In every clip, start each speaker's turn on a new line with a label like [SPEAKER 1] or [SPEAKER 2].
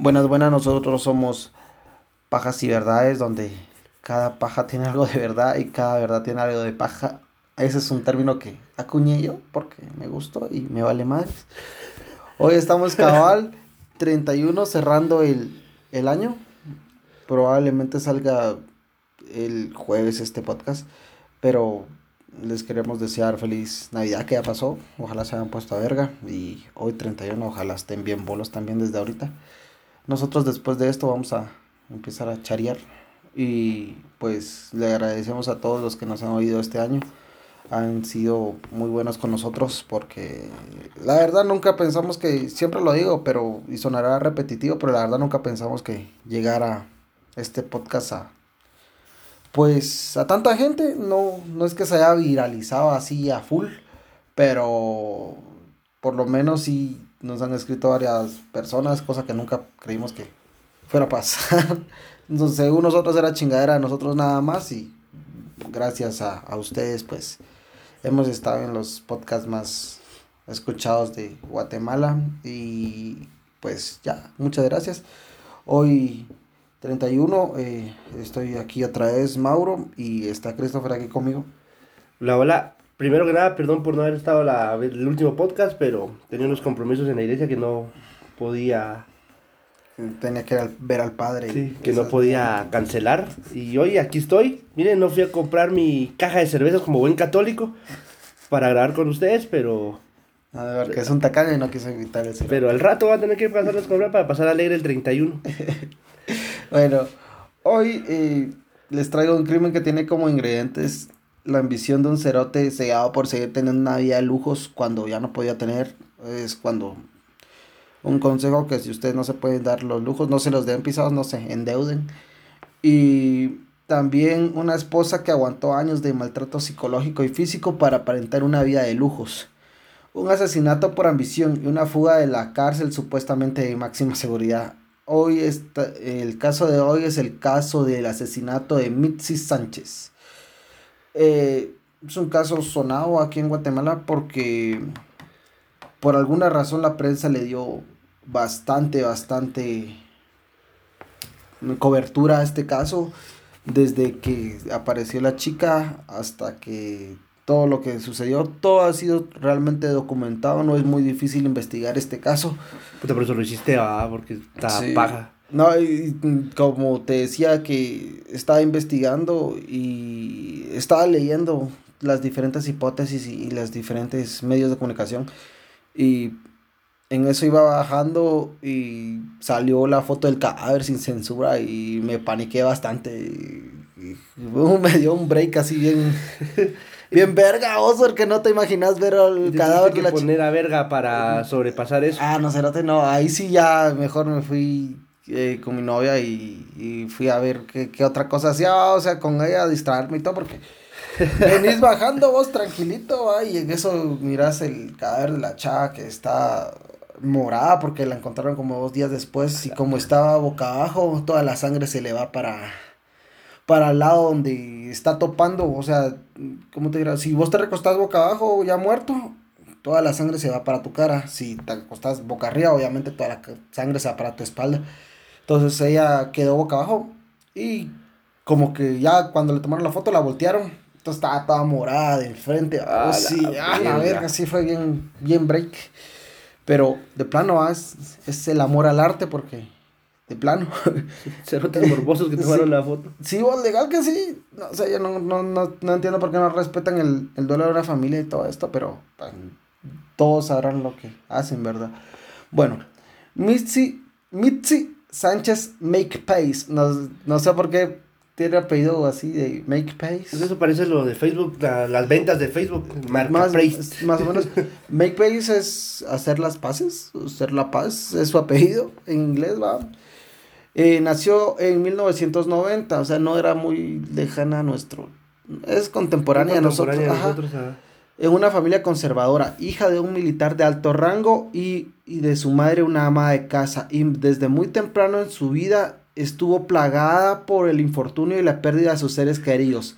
[SPEAKER 1] Buenas, buenas, nosotros somos Pajas y Verdades, donde cada paja tiene algo de verdad y cada verdad tiene algo de paja. Ese es un término que acuñé yo porque me gustó y me vale más. Hoy estamos cabal 31 cerrando el, el año. Probablemente salga el jueves este podcast, pero les queremos desear feliz Navidad que ya pasó. Ojalá se hayan puesto a verga y hoy 31, ojalá estén bien bolos también desde ahorita. Nosotros después de esto vamos a empezar a charear y pues le agradecemos a todos los que nos han oído este año. Han sido muy buenos con nosotros porque la verdad nunca pensamos que, siempre lo digo, pero y sonará repetitivo, pero la verdad nunca pensamos que llegara este podcast a pues a tanta gente, no, no es que se haya viralizado así a full, pero por lo menos sí nos han escrito varias personas, cosa que nunca creímos que fuera a pasar. Entonces, según nosotros era chingadera de nosotros nada más y gracias a, a ustedes pues hemos estado en los podcasts más escuchados de Guatemala y pues ya, muchas gracias. Hoy 31, eh, estoy aquí otra vez Mauro y está Christopher aquí conmigo.
[SPEAKER 2] Hola, hola. Primero que nada, perdón por no haber estado la, el último podcast, pero tenía unos compromisos en la iglesia que no podía...
[SPEAKER 1] Tenía que ver al padre.
[SPEAKER 2] Sí, que no podía cancelar. Y hoy aquí estoy. Miren, no fui a comprar mi caja de cervezas como buen católico para grabar con ustedes, pero...
[SPEAKER 1] A ver, que es un tacaño y no quise evitar el
[SPEAKER 2] Pero al rato va a tener que pasarles a comprar para pasar alegre el 31.
[SPEAKER 1] bueno, hoy eh, les traigo un crimen que tiene como ingredientes la ambición de un cerote cegado por seguir teniendo una vida de lujos cuando ya no podía tener. Es cuando un consejo que si ustedes no se pueden dar los lujos, no se los den pisados, no se endeuden. Y también una esposa que aguantó años de maltrato psicológico y físico para aparentar una vida de lujos. Un asesinato por ambición y una fuga de la cárcel supuestamente de máxima seguridad. Hoy está, el caso de hoy es el caso del asesinato de Mitzi Sánchez. Eh, es un caso sonado aquí en Guatemala porque por alguna razón la prensa le dio bastante, bastante cobertura a este caso. Desde que apareció la chica hasta que todo lo que sucedió, todo ha sido realmente documentado, no es muy difícil investigar este caso.
[SPEAKER 2] Puta, por eso lo hiciste, ah, porque está paja.
[SPEAKER 1] No, y como te decía que estaba investigando y estaba leyendo las diferentes hipótesis y, las diferentes medios de comunicación y en eso iba bajando y salió la foto del cadáver sin censura y me paniqué bastante y, me dio un break así bien bien verga, oso, que no te imaginas ver el cadáver
[SPEAKER 2] de la poner a verga para sobrepasar eso.
[SPEAKER 1] Ah, no, cerote, no, ahí sí ya mejor me fui eh, con mi novia y, fui a ver qué, qué, otra cosa hacía, o sea, con ella a distraerme y todo, porque venís bajando vos tranquilito, y en eso miras el cadáver de la chava que está morada, porque la encontraron como dos días después, y como estaba boca abajo, toda la sangre se le va para, para el lado donde está topando, o sea, ¿cómo te dirás? Si vos te recostás boca abajo, ya muerto, toda la sangre se va para tu cara. Si te acostás boca arriba, obviamente toda la sangre se va para tu espalda. Entonces ella quedó boca abajo y como que ya cuando le tomaron la foto la voltearon. Entonces estaba toda morada de enfrente. Oh, sí, a la verga, sí fue bien, bien break. Pero de plano ah, es, es el amor al arte porque de plano.
[SPEAKER 2] tan morbosos que tomaron la foto.
[SPEAKER 1] Sí, vos, legal que sí. No, o sea, yo no, no, no, no, entiendo por qué no respetan el, el duelo de una familia y todo esto, pero pues, todos sabrán lo que hacen, ¿verdad? Bueno, Mitzi, Mitzi Sánchez Make Pace. No, no sé por qué tiene apellido así de Make Pace.
[SPEAKER 2] Pues eso parece lo de Facebook, las ventas de Facebook.
[SPEAKER 1] más, más o menos. Make Pace es hacer las paces, hacer la paz, es su apellido en inglés, va. Eh, nació en 1990, o sea, no era muy lejana a nuestro. Es contemporánea, a nosotros. nosotros en una familia conservadora, hija de un militar de alto rango y, de su madre una ama de casa. Y desde muy temprano en su vida estuvo plagada por el infortunio y la pérdida de sus seres queridos.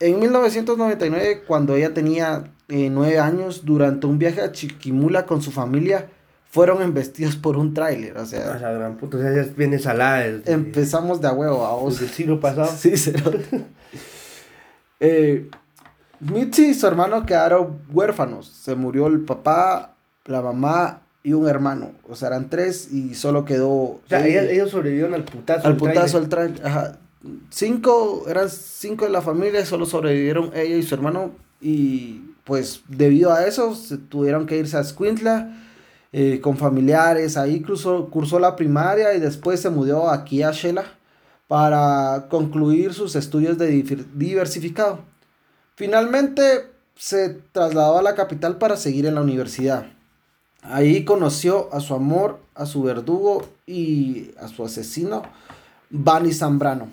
[SPEAKER 1] En 1999, cuando ella tenía eh, nueve años, durante un viaje a Chiquimula con su familia, fueron embestidos por un tráiler, o sea,
[SPEAKER 2] la gran puta, o sea, ya viene salada. desde-
[SPEAKER 1] empezamos de a huevo a vos.
[SPEAKER 2] desde el siglo pasado.
[SPEAKER 1] Sí, eh, Mitzi y su hermano quedaron huérfanos. Se murió el papá, la mamá y un hermano. O sea, eran tres y solo quedó.
[SPEAKER 2] O sea,
[SPEAKER 1] ella-
[SPEAKER 2] ellos, ellos sobrevivieron al putazo.
[SPEAKER 1] al putazo
[SPEAKER 2] tráiler.
[SPEAKER 1] tráiler. Ajá. Cinco, eran cinco de la familia y solo sobrevivieron ella y su hermano. Y pues debido a eso se tuvieron que irse a Escuintla eh, con familiares. Ahí cruzó, cursó la primaria y después se mudó aquí a Shela para concluir sus estudios de diversificado. Finalmente se trasladó a la capital para seguir en la universidad. Ahí conoció a su amor, a su verdugo y a su asesino, Bani Zambrano.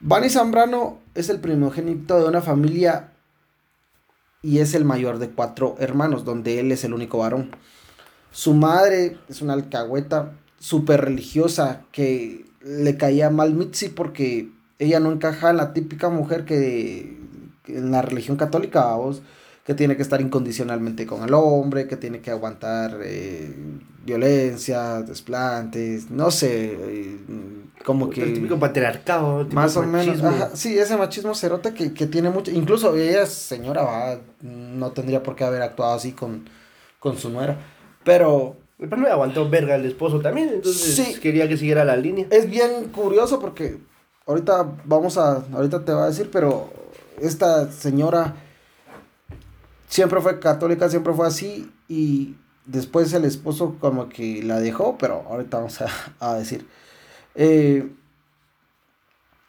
[SPEAKER 1] Bani Zambrano es el primogénito de una familia y es el mayor de cuatro hermanos, donde él es el único varón. Su madre es una alcahueta súper religiosa que le caía mal Mitzi porque ella no encaja en la típica mujer que, en la religión católica, vamos, que tiene que estar incondicionalmente con el hombre, que tiene que aguantar eh, violencia, desplantes, no sé, eh, como que...
[SPEAKER 2] El típico patriarcado. el típico
[SPEAKER 1] Más o menos, ajá, sí, ese machismo cerote que, que tiene mucho, incluso ella señora, va, no tendría por qué haber actuado así con, con su nuera, pero
[SPEAKER 2] El pan no aguantó verga el esposo también, entonces
[SPEAKER 1] Sí.
[SPEAKER 2] quería que siguiera la línea.
[SPEAKER 1] es bien curioso porque ahorita vamos a, ahorita te va a decir, pero esta señora siempre fue católica, siempre fue así y después el esposo como que la dejó, pero ahorita vamos a, a decir. Eh,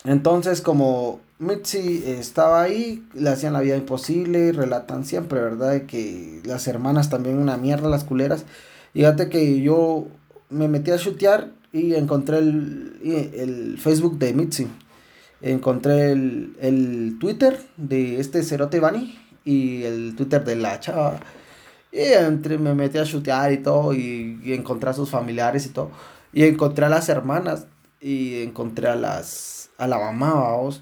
[SPEAKER 1] entonces como Mitzi estaba ahí, le hacían la vida imposible, relatan siempre, ¿verdad? De que las hermanas también una mierda, las culeras. Fíjate que yo me metí a chutear y encontré el, el Facebook de Mitzi. Encontré el, el Twitter de este Cerote Bani y el Twitter de la chava. Y entre, me metí a chutear y todo y, y encontré a sus familiares y todo. Y encontré a las hermanas y encontré a las a la mamá, vamos.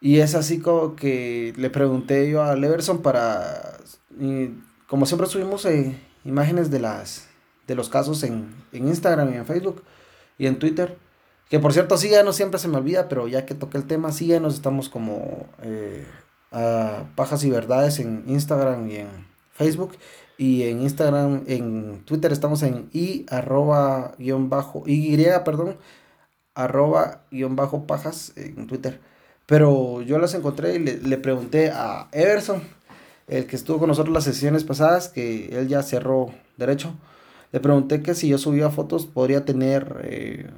[SPEAKER 1] Y es así como que le pregunté yo a Leverson para como siempre subimos eh, imágenes de las de los casos en, en Instagram y en Facebook y en Twitter. Que por cierto, síganos, siempre se me olvida, pero ya que toqué el tema, síganos, estamos como eh, a Pajas y Verdades en Instagram y en Facebook. Y en Instagram, en Twitter estamos en i arroba guion bajo, y perdón, arroba guion bajo pajas en Twitter. Pero yo las encontré y le, le pregunté a Everson, el que estuvo con nosotros las sesiones pasadas, que él ya cerró derecho. Le pregunté que si yo subía fotos podría tener eh,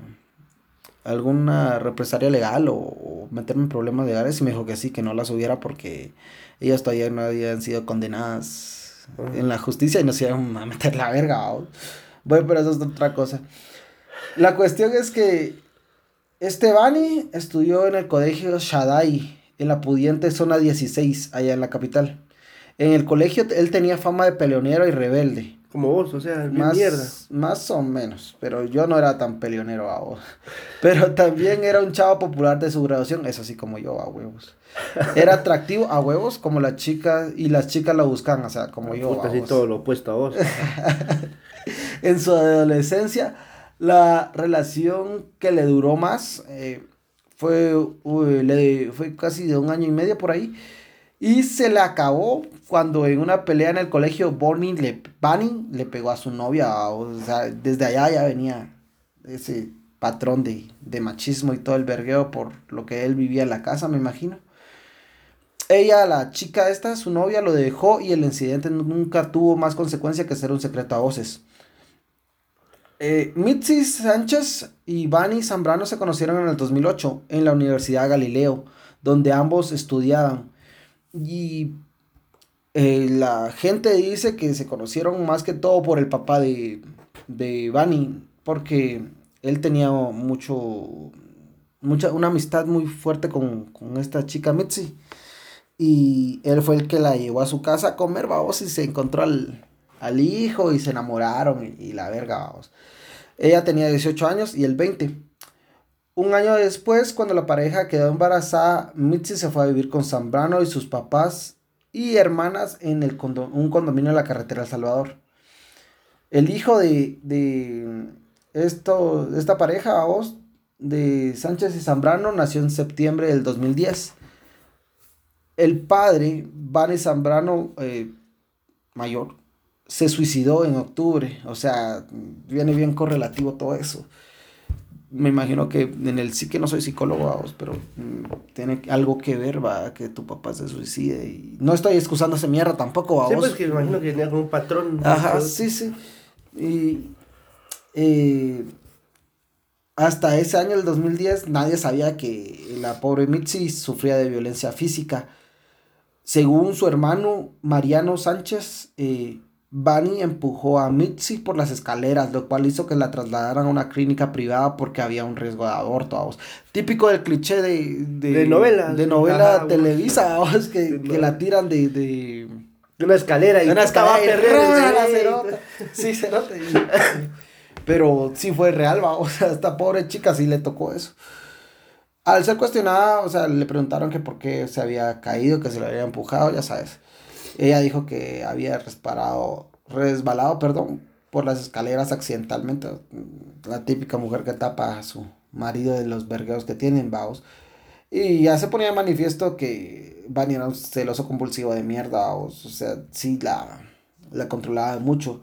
[SPEAKER 1] alguna represalia legal o, o meterme en problemas legales y me dijo que sí, que no las subiera porque ellas todavía no habían sido condenadas en la justicia y no se iban a meter la verga. ¿vamos? Bueno, pero eso es otra cosa. La cuestión es que este Bani estudió en el colegio Shaddai, en la pudiente zona 16, allá en la capital. En el colegio él tenía fama de peleonero y rebelde.
[SPEAKER 2] Como vos, o sea,
[SPEAKER 1] Más,
[SPEAKER 2] mierda.
[SPEAKER 1] más o menos, pero yo no era tan peleonero a vos. Pero también era un chavo popular de su graduación, eso sí como yo a huevos. Era atractivo a huevos como las chicas y las chicas lo buscan, o sea, como yo
[SPEAKER 2] Puta,
[SPEAKER 1] a
[SPEAKER 2] así
[SPEAKER 1] vos.
[SPEAKER 2] todo lo opuesto a vos.
[SPEAKER 1] En su adolescencia, la relación que le duró más eh, fue, uy, le, fue casi de un año y medio por ahí. Y se le acabó cuando en una pelea en el colegio Bonnie le, Bunny le pegó a su novia. O sea, desde allá ya venía ese patrón de, de machismo y todo el vergueo por lo que él vivía en la casa, me imagino. Ella, la chica esta, su novia, lo dejó y el incidente nunca tuvo más consecuencia que ser un secreto a voces. Eh, Mitzi Sánchez y Bani Zambrano se conocieron en el 2008 en la Universidad Galileo, donde ambos estudiaban. Y eh, la gente dice que se conocieron más que todo por el papá de, de Bani, porque él tenía mucho, mucha, una amistad muy fuerte con, con esta chica Mitzi. Y él fue el que la llevó a su casa a comer, vamos, y se encontró al, al hijo y se enamoraron y, la verga, vamos. Ella tenía 18 años y él 20. Un año después, cuando la pareja quedó embarazada, Mitzi se fue a vivir con Zambrano y sus papás y hermanas en el un condominio de la carretera El Salvador. El hijo de, de esto, esta pareja, de Sánchez y Zambrano, nació en septiembre del 2010. El padre, Vane Zambrano, eh, mayor, se suicidó en octubre. O sea, viene bien correlativo todo eso. Me imagino que en el sí que no soy psicólogo, vos, pero mm, tiene algo que ver, va, que tu papá se suicide. Y no estoy excusando esa mierda tampoco, vos.
[SPEAKER 2] Sí, pues que me imagino que tenía como un patrón.
[SPEAKER 1] Ajá, sí, sí. Y eh, hasta ese año, el 2010, nadie sabía que la pobre Mitzi sufría de violencia física. Según su hermano Mariano Sánchez, eh, Bani empujó a Mitzi por las escaleras, lo cual hizo que la trasladaran a una clínica privada porque había un riesgo de aborto. Típico del cliché de,
[SPEAKER 2] De novela.
[SPEAKER 1] De novela
[SPEAKER 2] Ajá,
[SPEAKER 1] televisa, que,
[SPEAKER 2] De
[SPEAKER 1] que la tiran de... de
[SPEAKER 2] De una escalera y
[SPEAKER 1] de una
[SPEAKER 2] a
[SPEAKER 1] escalera la
[SPEAKER 2] sí.
[SPEAKER 1] Pero sí fue real, va. O sea, a esta pobre chica sí le tocó eso. Al ser cuestionada, o sea, le preguntaron que por qué se había caído, que se le había empujado, ya sabes. Ella dijo que había resparado, resbalado, perdón, por las escaleras accidentalmente. La típica mujer que tapa a su marido de los vergueos que tienen, vaos. Y ya se ponía de manifiesto que Vani era un celoso compulsivo de mierda, vaos. O sea, sí la, la controlaba mucho.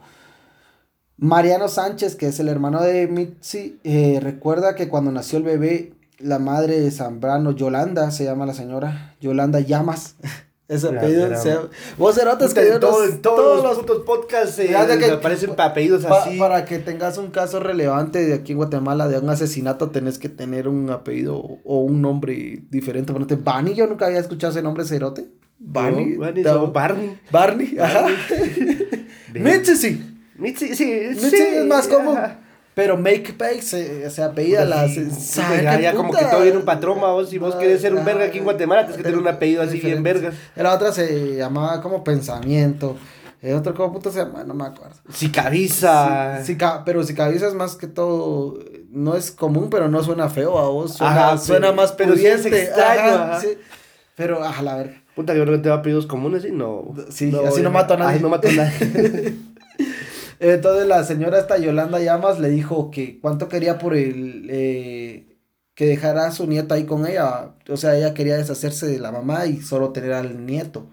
[SPEAKER 1] Mariano Sánchez, que es el hermano de Mitzi, eh, recuerda que cuando nació el bebé, la madre de Zambrano, Yolanda, se llama la señora, Yolanda Llamas. Ese apellido,
[SPEAKER 2] era-
[SPEAKER 1] se- vos erotes que
[SPEAKER 2] En
[SPEAKER 1] yo
[SPEAKER 2] todo-
[SPEAKER 1] los-
[SPEAKER 2] en todos, los putos podcasts eh,
[SPEAKER 1] Fíjate que-
[SPEAKER 2] aparecen apellidos
[SPEAKER 1] Pa-
[SPEAKER 2] así.
[SPEAKER 1] para que tengas un caso relevante de aquí en Guatemala de un asesinato, tenés que tener un apellido o un nombre diferente. Ponete Barney, yo nunca había escuchado ese nombre cerote. Barney, da-
[SPEAKER 2] no, Barney.
[SPEAKER 1] Barney, ajá. Mitzi sí.
[SPEAKER 2] Mitzi, sí,
[SPEAKER 1] Mitzi es más común.
[SPEAKER 2] ajá.
[SPEAKER 1] Pero Make Pay se, se apellida la. se-
[SPEAKER 2] Sí,
[SPEAKER 1] ¿sabe
[SPEAKER 2] ya, ya como que todo viene un patrón, vos. Si vos querés ser un verga aquí en Guatemala, tienes que tener un apellido así bien vergas.
[SPEAKER 1] La otra se llamaba como Pensamiento. El otro, ¿cómo puta se llama? No me acuerdo. Ca- pero si cabeza es más que todo, no es común, pero no suena feo a vos. Suena,
[SPEAKER 2] Ajá,
[SPEAKER 1] suena
[SPEAKER 2] pero-
[SPEAKER 1] más pudiente. ajá,
[SPEAKER 2] ajá.
[SPEAKER 1] Pero, a la verga.
[SPEAKER 2] Puta, que que te va apellidos comunes, ¿sí? No.
[SPEAKER 1] Sí, así no mato a nadie.
[SPEAKER 2] No mato a nadie.
[SPEAKER 1] Entonces la señora esta Yolanda Llamas le dijo que cuánto quería por el eh, que dejara a su nieta ahí con ella. O sea, ella quería deshacerse de la mamá y solo tener al nieto.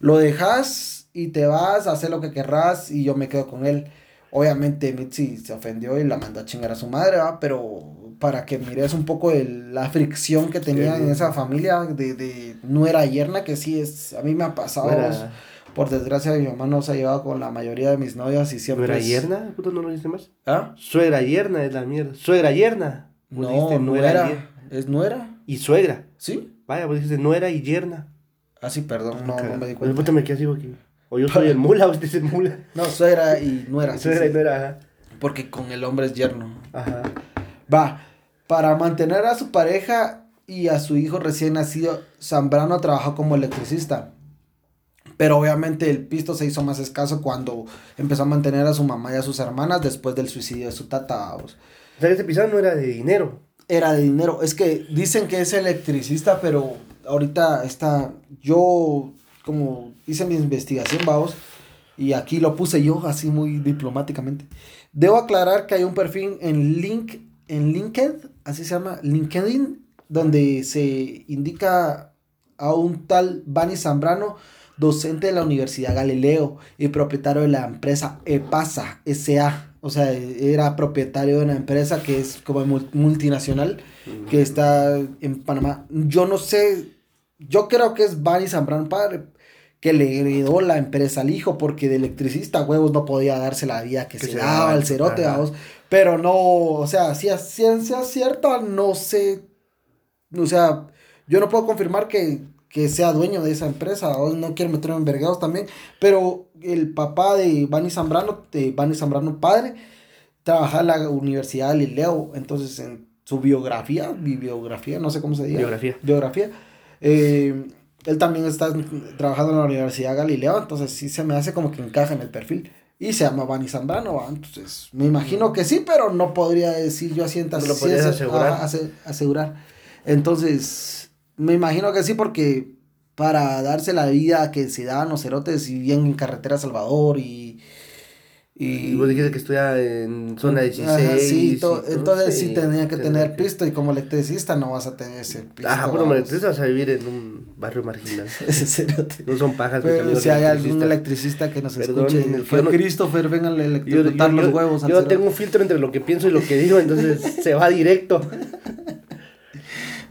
[SPEAKER 1] Lo dejas y te vas a hacer lo que querrás y yo me quedo con él. Obviamente Mitzi se ofendió y la mandó a chingar a su madre, ¿va? Pero para que mires un poco el- la fricción que tenían
[SPEAKER 2] Sí.
[SPEAKER 1] en esa familia de, de nuera yerna, que sí es, a mí me ha pasado. Por desgracia, mi mamá no se ha llevado con la mayoría de mis novias y siempre.
[SPEAKER 2] ¿Suegra
[SPEAKER 1] es-
[SPEAKER 2] yerna? Puta, no lo dice más.
[SPEAKER 1] ¿Ah?
[SPEAKER 2] Suegra yerna es la mierda. Suegra yerna.
[SPEAKER 1] No,
[SPEAKER 2] dijiste
[SPEAKER 1] nuera. ¿Es nuera?
[SPEAKER 2] Y suegra.
[SPEAKER 1] ¿Sí?
[SPEAKER 2] Vaya, vos dijiste nuera y yerna.
[SPEAKER 1] Ah, sí, perdón, no, no me di cuenta.
[SPEAKER 2] puta, me quedé así, porque- O yo soy el mula, o usted es el mula.
[SPEAKER 1] No, suegra y nuera. sí,
[SPEAKER 2] Suegra
[SPEAKER 1] sí.
[SPEAKER 2] y nuera, ajá.
[SPEAKER 1] Porque con el hombre es yerno.
[SPEAKER 2] Ajá.
[SPEAKER 1] Va, para mantener a su pareja y a su hijo recién nacido, Zambrano trabajó como electricista. Pero obviamente el pisto se hizo más escaso cuando empezó a mantener a su mamá y a sus hermanas después del suicidio de su tata.
[SPEAKER 2] O sea, ese pisado no era de dinero.
[SPEAKER 1] Era de dinero. Es que dicen que es electricista, pero ahorita está. Yo, como hice mi investigación, vamos, y aquí lo puse yo, así muy diplomáticamente. Debo aclarar que hay un perfil en Link, en LinkedIn, así se llama, LinkedIn, donde se indica a un tal Bani Zambrano, docente de la Universidad Galileo y propietario de la empresa EPASA SA. O sea, era propietario de una empresa que es como mul- multinacional que está en Panamá. Yo no sé, yo creo que es Bani Zambrano padre que le heredó la empresa al hijo porque de electricista huevos no podía darse la vida que,
[SPEAKER 2] Que
[SPEAKER 1] se,
[SPEAKER 2] se
[SPEAKER 1] daba al cerote, vamos. Pero no, o sea, si es ciencia cierta, no sé, o sea, yo no puedo confirmar que, que sea dueño de esa empresa, o no quiero meterme en vergados también, pero el papá de Bani Zambrano, de Bani Zambrano padre, trabaja en la Universidad de Galileo, entonces en su biografía, mi biografía, no sé cómo se diga.
[SPEAKER 2] Biografía.
[SPEAKER 1] Biografía. eh, él también está trabajando en la Universidad Galileo, entonces sí se me hace como que encaja en el perfil. Y se llama Bani Zambrano, ¿va? entonces me imagino que sí, pero no podría decir yo a
[SPEAKER 2] No lo podrías asegurar.
[SPEAKER 1] ajá, ase- asegurar. Entonces, me imagino que sí, porque para darse la vida que se dan los cerotes y bien en carretera Salvador y,
[SPEAKER 2] Y vos dijiste que estudia en zona 16.
[SPEAKER 1] Ajá, sí, to-
[SPEAKER 2] y
[SPEAKER 1] entonces sí, tenía que tener pisto y como electricista no vas a tener ese pisto.
[SPEAKER 2] Ajá, bueno,
[SPEAKER 1] vamos.
[SPEAKER 2] electricista vas a vivir en un barrio marginal. No son pajas,
[SPEAKER 1] Pero si hay algún electricista que nos
[SPEAKER 2] Perdón,
[SPEAKER 1] escuche,
[SPEAKER 2] el-
[SPEAKER 1] fue
[SPEAKER 2] yo no-
[SPEAKER 1] Christopher, vengan a
[SPEAKER 2] Yo,
[SPEAKER 1] electrocutar
[SPEAKER 2] yo-
[SPEAKER 1] los
[SPEAKER 2] yo-
[SPEAKER 1] huevos. al
[SPEAKER 2] yo tengo un filtro entre lo que pienso y lo que digo, entonces se va directo.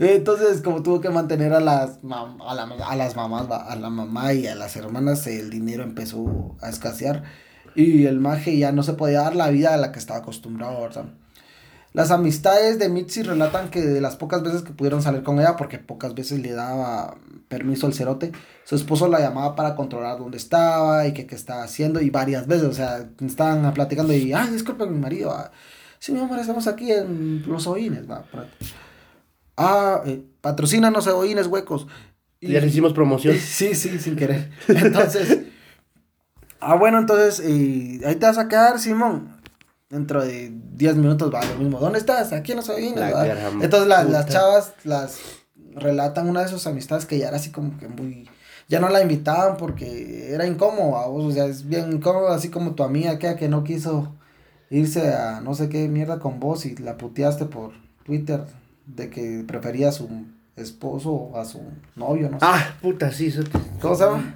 [SPEAKER 1] Entonces, como tuvo que mantener a las, a, la- a las mamás, a la mamá y a las hermanas, el dinero empezó a escasear y el maje ya no se podía dar la vida a la que estaba acostumbrado. Las amistades de Mitzi relatan que de las pocas veces que pudieron salir con ella, porque pocas veces le daba permiso al cerote, su esposo la llamaba para controlar dónde estaba y qué, qué estaba haciendo, y varias veces, o sea, estaban platicando y, ah, disculpa mi marido, ah, sí, mi amor, estamos aquí en Los Oines, va. Ah, eh, patrocínanos Oines Huecos.
[SPEAKER 2] Y ya le hicimos promoción.
[SPEAKER 1] Sí, sí, sin querer. Entonces, ah, bueno, entonces, eh, ahí te vas a quedar, Simón. Dentro de 10 minutos va lo mismo. ¿Dónde estás? Aquí en los Oines.
[SPEAKER 2] La
[SPEAKER 1] Entonces, la- las chavas las relatan una de sus amistades que ya era así como que muy. Ya no la invitaban porque era incómodo, a vos, o sea, es bien incómodo, así como tu amiga que, que no quiso irse a no sé qué mierda con vos y la puteaste por Twitter de que prefería a su esposo a su novio, no sé.
[SPEAKER 2] Ah, puta, sí. Eso...
[SPEAKER 1] ¿Cómo se llama?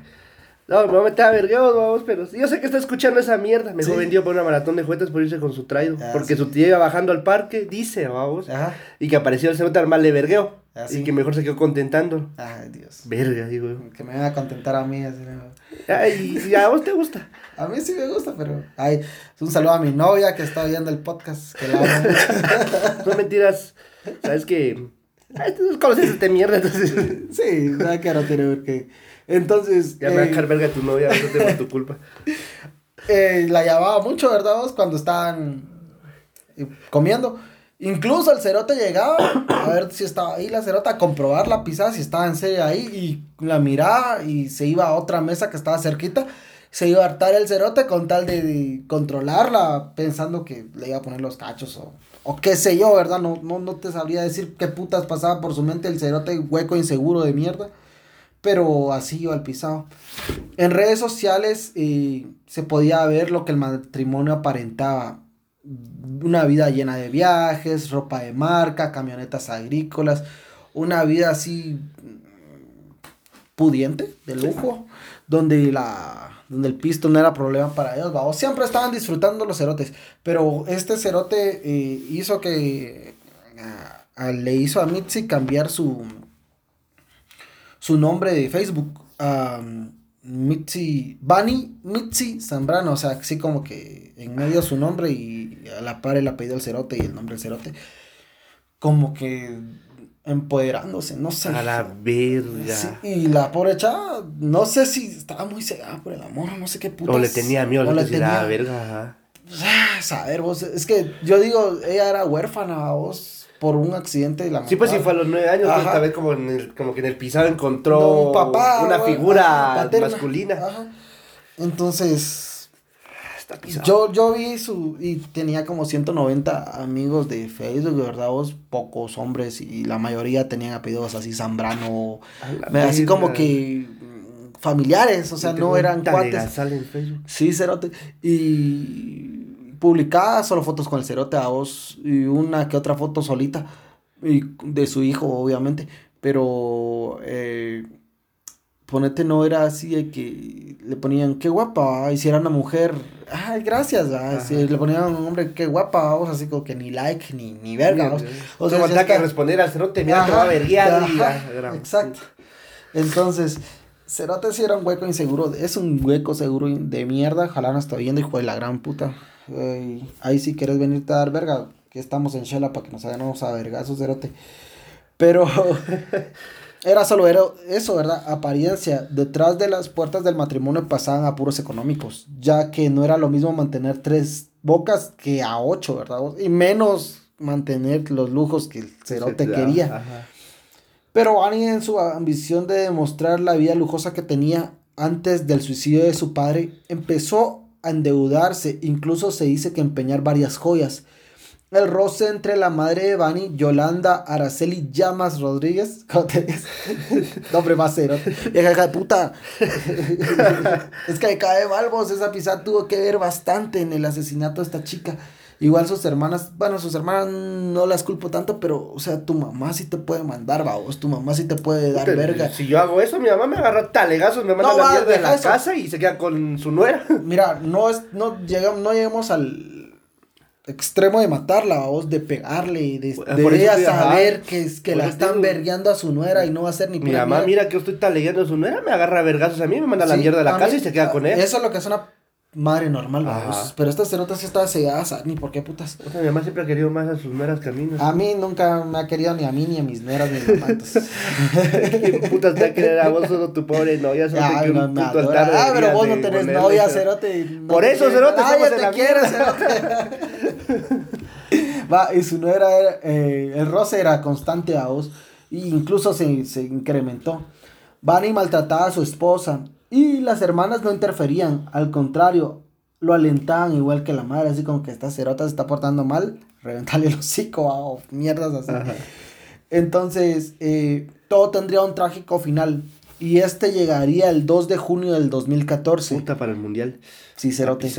[SPEAKER 2] No, me voy a meter a vergueos, vamos, pero yo sé que está escuchando esa mierda. Mejor
[SPEAKER 1] Sí.
[SPEAKER 2] vendió por una maratón de juguetes por irse con su traido.
[SPEAKER 1] Ah,
[SPEAKER 2] porque
[SPEAKER 1] sí.
[SPEAKER 2] su tía iba bajando al parque, dice, vamos.
[SPEAKER 1] Ajá.
[SPEAKER 2] Y que apareció el al mal de vergueo.
[SPEAKER 1] Ah, sí.
[SPEAKER 2] Y que mejor se quedó contentando.
[SPEAKER 1] Ay, Dios.
[SPEAKER 2] Verga, digo.
[SPEAKER 1] Que me va a contentar a mí. Así.
[SPEAKER 2] Ay, y a vos te gusta.
[SPEAKER 1] A mí sí me gusta, pero. Ay, un saludo a mi novia que está oyendo el podcast. Que la amo mucho.
[SPEAKER 2] No mentiras. Sabes que. Ay, tú conoces este mierda, entonces.
[SPEAKER 1] sí, nada que no tiene qué. Entonces.
[SPEAKER 2] Ya me va a
[SPEAKER 1] eh,
[SPEAKER 2] dejar verga tu novia, no tengo tu culpa.
[SPEAKER 1] eh, la llamaba mucho, ¿verdad? Vos? Cuando estaban eh, comiendo. Incluso el cerote llegaba a ver si estaba ahí la cerota, a comprobar la pisada, si estaba en serio ahí, y la miraba y se iba a otra mesa que estaba cerquita. Se iba a hartar el cerote con tal de, de controlarla, pensando que le iba a poner los cachos o, o qué sé yo, ¿verdad? No, no, no te sabría decir qué putas pasaba por su mente el cerote hueco inseguro de mierda. Pero así iba al pisado. En redes sociales eh, se podía ver lo que el matrimonio aparentaba. Una vida llena de viajes, ropa de marca, camionetas agrícolas, una vida así pudiente, de lujo, donde la donde el pisto no era problema para ellos, ¿va? O siempre estaban disfrutando los cerotes, pero este cerote eh, hizo que ah, ah, le hizo a Mitzi cambiar su su nombre de Facebook a Mitzi, Bunny Mitzi Zambrano, o sea, así como que en medio su nombre y a la par el apellido del cerote y el nombre del cerote, como que empoderándose, no sé.
[SPEAKER 2] A la verga.
[SPEAKER 1] Sí, y la pobre chava, no sé si estaba muy cegada por el amor, no sé qué putas.
[SPEAKER 2] O le tenía miedo,
[SPEAKER 1] o
[SPEAKER 2] le tenía
[SPEAKER 1] tenía-
[SPEAKER 2] verga. ajá.
[SPEAKER 1] Ah, saber vos, es que yo digo, ella era huérfana, vos, por un accidente de la
[SPEAKER 2] Sí, pues sí,
[SPEAKER 1] mamá.
[SPEAKER 2] fue a los nueve años, pues,
[SPEAKER 1] Ajá.
[SPEAKER 2] tal vez como, en el, como que en el pisado encontró
[SPEAKER 1] No, un papá,
[SPEAKER 2] una figura
[SPEAKER 1] paterna.
[SPEAKER 2] masculina.
[SPEAKER 1] Ajá. Entonces,
[SPEAKER 2] Está pisado.
[SPEAKER 1] yo, yo vi su, y tenía como 190 amigos de Facebook, de verdad, vos, pocos hombres, y la mayoría tenían apellidos así, Zambrano, así como que familiares, o sea,
[SPEAKER 2] Yo
[SPEAKER 1] no eran cuates.
[SPEAKER 2] en Facebook.
[SPEAKER 1] Sí, cerote. Y publicaba solo fotos con el cerote a vos y una que otra foto solita y de su hijo, obviamente. Pero eh, ponete no era así de que le ponían qué guapa, y si era una mujer, ay, gracias, si le ponían un hombre qué guapa, vos así como que ni like ni, ni verga, vos.
[SPEAKER 2] O sea, que
[SPEAKER 1] está-
[SPEAKER 2] responder al cerote, mira, te
[SPEAKER 1] Ajá,
[SPEAKER 2] va a gran-
[SPEAKER 1] Exacto. Entonces, Cerote sí era un hueco inseguro. Es un hueco seguro de mierda. Ojalá no está viendo, hijo de la gran puta. Ahí si quieres venirte a dar verga, que estamos en Shela para que nos hagamos a vergazos, Cerote. Pero era solo era eso, ¿verdad? Apariencia. Detrás de las puertas del matrimonio pasaban apuros económicos, ya que no era lo mismo mantener tres bocas que a ocho, ¿verdad? Y menos mantener los lujos que el Cerote quería.
[SPEAKER 2] ajá.
[SPEAKER 1] Pero Annie en su ambición de demostrar la vida lujosa que tenía antes del suicidio de su padre, empezó a endeudarse, incluso se dice que empeñar varias joyas. El roce entre la madre de Bani, Yolanda Araceli Llamas Rodríguez. ¿Cómo te dices? Nombre más cero. Hija de puta. es que cae mal vos. Esa pisada tuvo que ver bastante en el asesinato de esta chica. Igual sus hermanas, bueno, sus hermanas no las culpo tanto, pero, o sea, tu mamá sí te puede mandar, vamos, tu mamá sí te puede dar verga.
[SPEAKER 2] Si yo hago eso, mi mamá me agarra talegazos, me manda
[SPEAKER 1] No,
[SPEAKER 2] la
[SPEAKER 1] va,
[SPEAKER 2] mierda de la
[SPEAKER 1] eso.
[SPEAKER 2] casa y se queda con su nuera.
[SPEAKER 1] Mira, no es, no llegamos, no llegamos al extremo de matarla, vamos, de pegarle, de,
[SPEAKER 2] Por
[SPEAKER 1] de ella saber que, es, que
[SPEAKER 2] Por
[SPEAKER 1] la están vergueando a su nuera y no va a ser ni
[SPEAKER 2] Mi mamá mira que yo estoy talegueando a su nuera, me agarra a vergazos a mí, me manda a la
[SPEAKER 1] Sí,
[SPEAKER 2] mierda de la
[SPEAKER 1] a
[SPEAKER 2] casa
[SPEAKER 1] mí-
[SPEAKER 2] y se queda con él.
[SPEAKER 1] Eso es lo que es una madre normal, vamos. Pero esta cerota sí está cegada, ni por qué putas.
[SPEAKER 2] O sea, mi mamá siempre ha querido más a sus nueras que a mí.
[SPEAKER 1] nunca me ha querido ni a mí, ni a mis nueras, ni a mi mamá. entonces.
[SPEAKER 2] ¿Qué putas te va a querer a vos solo tu pobre novia? Solo
[SPEAKER 1] Ay, no, me adora. Ah, pero vos no tenés novia, cerote. no
[SPEAKER 2] Por eso, cerote, estamos
[SPEAKER 1] te
[SPEAKER 2] la mierda.
[SPEAKER 1] cerote. Va, y su nuera era, eh, el roce era constante a vos, e incluso se, se incrementó. Vani maltrataba a su esposa, y las hermanas no interferían, al contrario, lo alentaban igual que la madre, así como que esta cerota se está portando mal, reventarle el hocico va, o mierdas así.
[SPEAKER 2] Ajá.
[SPEAKER 1] Entonces, eh, todo tendría un trágico final. Y este llegaría el 2 de junio del 2014.
[SPEAKER 2] Puta para el mundial.
[SPEAKER 1] Sí, cerote.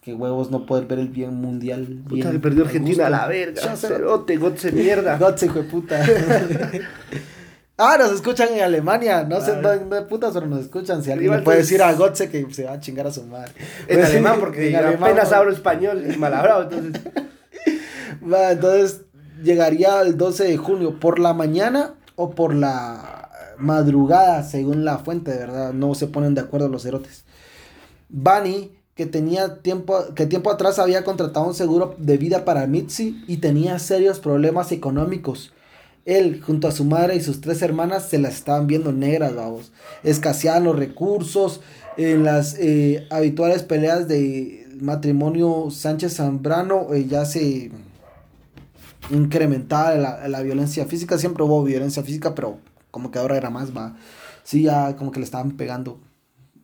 [SPEAKER 1] Que huevos no poder ver el bien mundial.
[SPEAKER 2] Puta
[SPEAKER 1] bien
[SPEAKER 2] que perdió
[SPEAKER 1] a
[SPEAKER 2] Argentina a la verga.
[SPEAKER 1] Cerote.
[SPEAKER 2] Gotse mierda.
[SPEAKER 1] Gotze, hijo de puta. ah, nos escuchan en Alemania. No sé
[SPEAKER 2] Ah.
[SPEAKER 1] dónde de putas, pero nos escuchan. Si alguien le puede
[SPEAKER 2] pues-
[SPEAKER 1] decir a Gotze que se va a chingar a su madre.
[SPEAKER 2] En
[SPEAKER 1] Pues,
[SPEAKER 2] alemán, porque
[SPEAKER 1] en alemán,
[SPEAKER 2] apenas hablo español y mal hablado, entonces.
[SPEAKER 1] Va, entonces llegaría el 12 de junio por la mañana o por la madrugada, según la fuente, de verdad. No se ponen de acuerdo los cerotes. Bunny, que tenía tiempo, que tiempo atrás había contratado un seguro de vida para Mitzi y tenía serios problemas económicos. Él, junto a su madre y sus tres hermanas, se las estaban viendo negras, vamos. Escaseaban los recursos en las eh, habituales peleas de matrimonio Sánchez Zambrano, eh, ya se incrementaba la, la violencia física. Siempre hubo violencia física, pero como que ahora era más, va. Sí, ya como que le estaban pegando.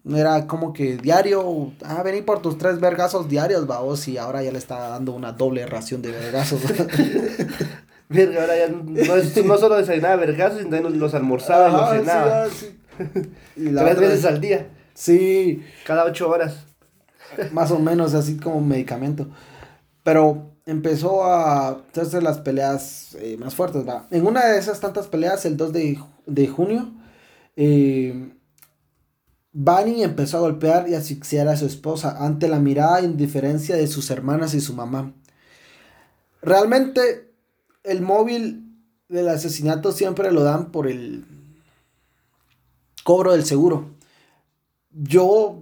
[SPEAKER 1] Era como que diario, ah, vení por tus tres vergazos diarios, vamos, y ahora ya le está dando una doble ración de vergazos.
[SPEAKER 2] Verga, ahora ya no, solo desayunaba vergazos, sino también los almorzaba y los
[SPEAKER 1] Ajá,
[SPEAKER 2] cenaba.
[SPEAKER 1] sí, ah, sí. Y la
[SPEAKER 2] Tres
[SPEAKER 1] otra-
[SPEAKER 2] veces al día,
[SPEAKER 1] Sí,
[SPEAKER 2] cada ocho horas.
[SPEAKER 1] más o menos así como medicamento. Pero empezó a hacerse las peleas eh, más fuertes, va. En una de esas tantas peleas, el 2 de, de junio, eh, Bunny empezó a golpear y asfixiar a su esposa ante la mirada e indiferencia de sus hermanas y su mamá. Realmente, el móvil del asesinato siempre lo dan por el cobro del seguro. Yo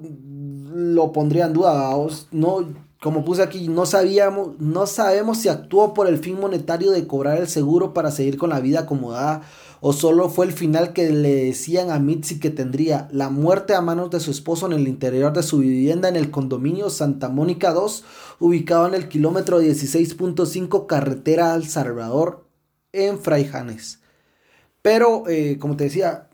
[SPEAKER 1] lo pondría en duda. No, como puse aquí, no sabíamos, no sabemos si actuó por el fin monetario de cobrar el seguro para seguir con la vida acomodada o solo fue el final que le decían a Mitzi que tendría la muerte a manos de su esposo en el interior de su vivienda en el condominio Santa Mónica 2, ubicado en el kilómetro 16.5 carretera al Salvador en Fraijanes. Pero, eh, como te decía,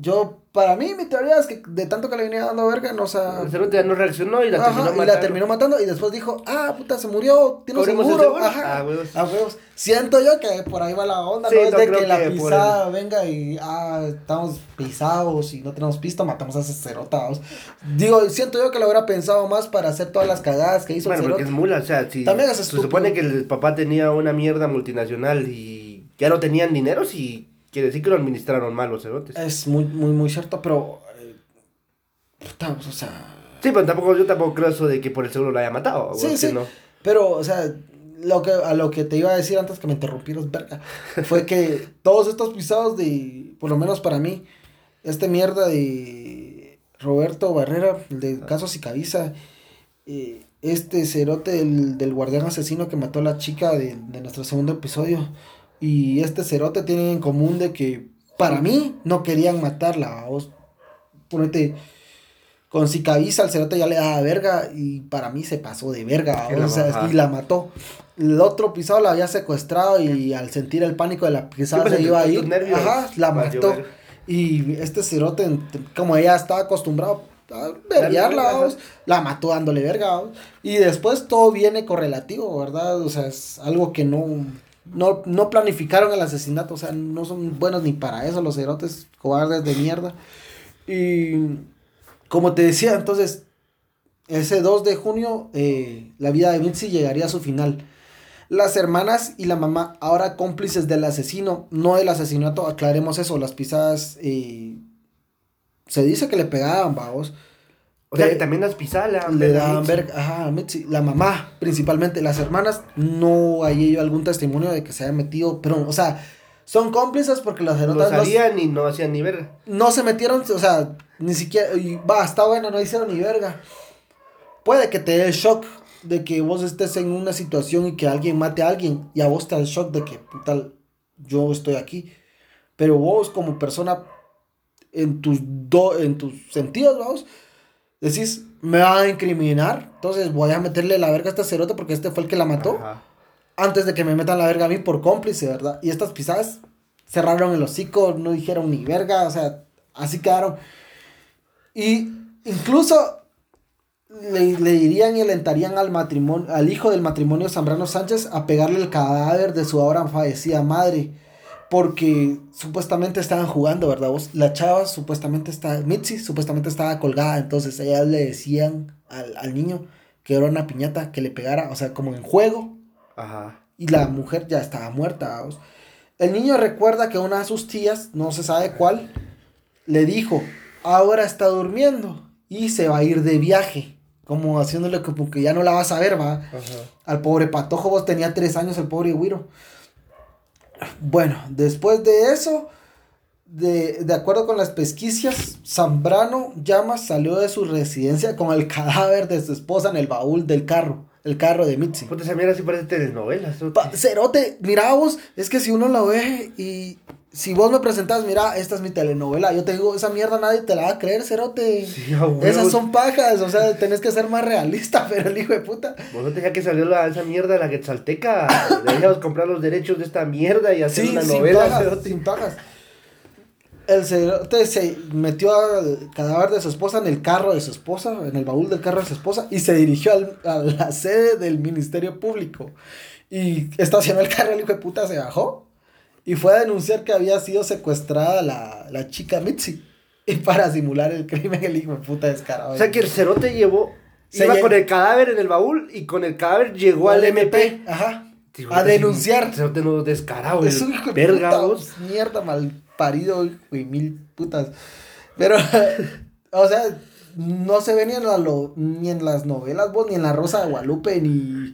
[SPEAKER 1] yo, para mí, mi teoría es que de tanto que le venía dando verga, no se ha-
[SPEAKER 2] El cerote ya no reaccionó y la
[SPEAKER 1] Ajá,
[SPEAKER 2] terminó
[SPEAKER 1] y la
[SPEAKER 2] matando.
[SPEAKER 1] terminó matando y después dijo, ah, puta, se murió, tiene un
[SPEAKER 2] ¿Cobremos el
[SPEAKER 1] seguro.
[SPEAKER 2] seguro?
[SPEAKER 1] Ajá,
[SPEAKER 2] Ah, huevos.
[SPEAKER 1] a huevos. Siento yo que por ahí va la onda,
[SPEAKER 2] Sí,
[SPEAKER 1] no es
[SPEAKER 2] no
[SPEAKER 1] de que la
[SPEAKER 2] que por
[SPEAKER 1] pisada venga y, ah, estamos pisados y no tenemos pista, matamos a ese cerota. vamos. Digo, siento yo que lo hubiera pensado más para hacer todas las cagadas que hizo
[SPEAKER 2] Bueno,
[SPEAKER 1] el
[SPEAKER 2] porque es mula, o sea, si
[SPEAKER 1] También es
[SPEAKER 2] se supone que el papá tenía una mierda multinacional y ya no tenían dinero, si quiere decir que lo administraron mal los cerotes.
[SPEAKER 1] Es muy, muy, muy cierto, pero, eh, puta, o sea...
[SPEAKER 2] Sí, pero tampoco, yo tampoco creo eso de que por el seguro lo haya matado.
[SPEAKER 1] Sí, sí.
[SPEAKER 2] no.
[SPEAKER 1] Pero, o sea, lo que, a lo que te iba a decir antes que me interrumpieras, verga, fue que todos estos pisados de, por lo menos para mí, este mierda de Roberto Barrera, el de Caso Sicaviza, eh, este cerote del, del guardián asesino que mató a la chica de, de nuestro segundo episodio, y este cerote tienen en común de que, para mí, no querían matarla, vos, ponete... Con Sicaviza el cerote ya le daba verga y para mí se pasó de verga, o sea, y la mató. El otro pisado la había secuestrado y al sentir el pánico de la pisada
[SPEAKER 2] pues,
[SPEAKER 1] se iba a
[SPEAKER 2] tantos
[SPEAKER 1] ir.
[SPEAKER 2] nervios,
[SPEAKER 1] Ajá, la mató. Y este cerote, como ella estaba acostumbrado, a verguearla. La mató dándole verga. Y después todo viene correlativo, ¿verdad? O sea, es algo que no, no, no planificaron el asesinato. O sea, no son buenos ni para eso los cerotes cobardes de mierda. Y como te decía, entonces, ese 2 de junio, eh, la vida de Mitzi llegaría a su final. Las hermanas y la mamá, ahora cómplices del asesino, no del asesinato, aclaremos eso, las pisadas, eh, se dice que le pegaban, vamos.
[SPEAKER 2] O sea, que también las pisadas le daban verga
[SPEAKER 1] ajá, Mitzi. La mamá, principalmente, las hermanas, no hay yo algún testimonio de que se hayan metido, pero, o sea, son cómplices porque las
[SPEAKER 2] No
[SPEAKER 1] herotas no,
[SPEAKER 2] salían y no hacían ni verga.
[SPEAKER 1] no se metieron, o sea, ni siquiera, y va, está bueno, no hicieron ni verga. Puede que te dé el shock de que vos estés en una situación y que alguien mate a alguien y a vos te da el shock de que, puta, yo estoy aquí. Pero vos como persona, en tus, do, en tus sentidos, vamos, decís, me va a incriminar, entonces voy a meterle la verga a esta cerote porque este fue el que la mató
[SPEAKER 2] Ajá.
[SPEAKER 1] antes de que me metan la verga a mí por cómplice, ¿verdad? Y estas pisadas cerraron el hocico, no dijeron ni verga, o sea, así quedaron. Y incluso le, le dirían y alentarían al matrimonio, al hijo del matrimonio Zambrano Sánchez a pegarle el cadáver de su ahora fallecida madre. Porque supuestamente estaban jugando, ¿verdad? Vos? La chava supuestamente está, Mitzi supuestamente estaba colgada, entonces ellas le decían al, al niño que era una piñata, que le pegara, o sea, como en juego,
[SPEAKER 2] Ajá.
[SPEAKER 1] y la mujer ya estaba muerta. vamos. El niño recuerda que una de sus tías, no se sabe cuál, le dijo, ahora está durmiendo y se va a ir de viaje, como haciéndole como que ya no la vas a ver, va.
[SPEAKER 2] Ajá.
[SPEAKER 1] Al pobre patojo, vos tenía tres años, el pobre güiro. Bueno, después de eso, de, de acuerdo con las pesquisas, Zambrano Llamas salió de su residencia con el cadáver de su esposa en el baúl del carro, el carro de Mitzi.
[SPEAKER 2] Puta, esa mierda sí parece telenovela. eso.
[SPEAKER 1] Pa- Cerote, mira vos, es que si uno lo ve y si vos me presentás, mira, esta es mi telenovela, yo te digo, esa mierda nadie te la va a creer, Cerote.
[SPEAKER 2] Sí.
[SPEAKER 1] Esas son pajas, o sea, tenés que ser más realista, pero el hijo de puta.
[SPEAKER 2] Vos no tenías que salir la, esa mierda, la Quetzalteca. Deberíamos comprar los derechos de esta mierda y hacer
[SPEAKER 1] Sí,
[SPEAKER 2] una
[SPEAKER 1] sin
[SPEAKER 2] novela.
[SPEAKER 1] pajas,
[SPEAKER 2] cerote.
[SPEAKER 1] sin pajas. El cerote se metió al cadáver de su esposa en el carro de su esposa, en el baúl del carro de su esposa, y se dirigió al- a la sede del Ministerio Público. Y estacionó el carro, el hijo de puta se bajó y fue a denunciar que había sido secuestrada la, la chica Mitzi. Y para simular el crimen, el hijo de puta descarado.
[SPEAKER 2] O sea que el cerote llevó.
[SPEAKER 1] Se
[SPEAKER 2] iba
[SPEAKER 1] lle-
[SPEAKER 2] con el cadáver en el baúl y con el cadáver llegó al MP.
[SPEAKER 1] Ajá.
[SPEAKER 2] Tío,
[SPEAKER 1] A denunciar.
[SPEAKER 2] Cerote no descarado.
[SPEAKER 1] Es
[SPEAKER 2] el
[SPEAKER 1] un hijo de puta, mierda, mal parido, hijo de mil putas. Pero, o sea, no se ve ni en, la lo- ni en las novelas, vos, ni en La Rosa de Guadalupe, ni...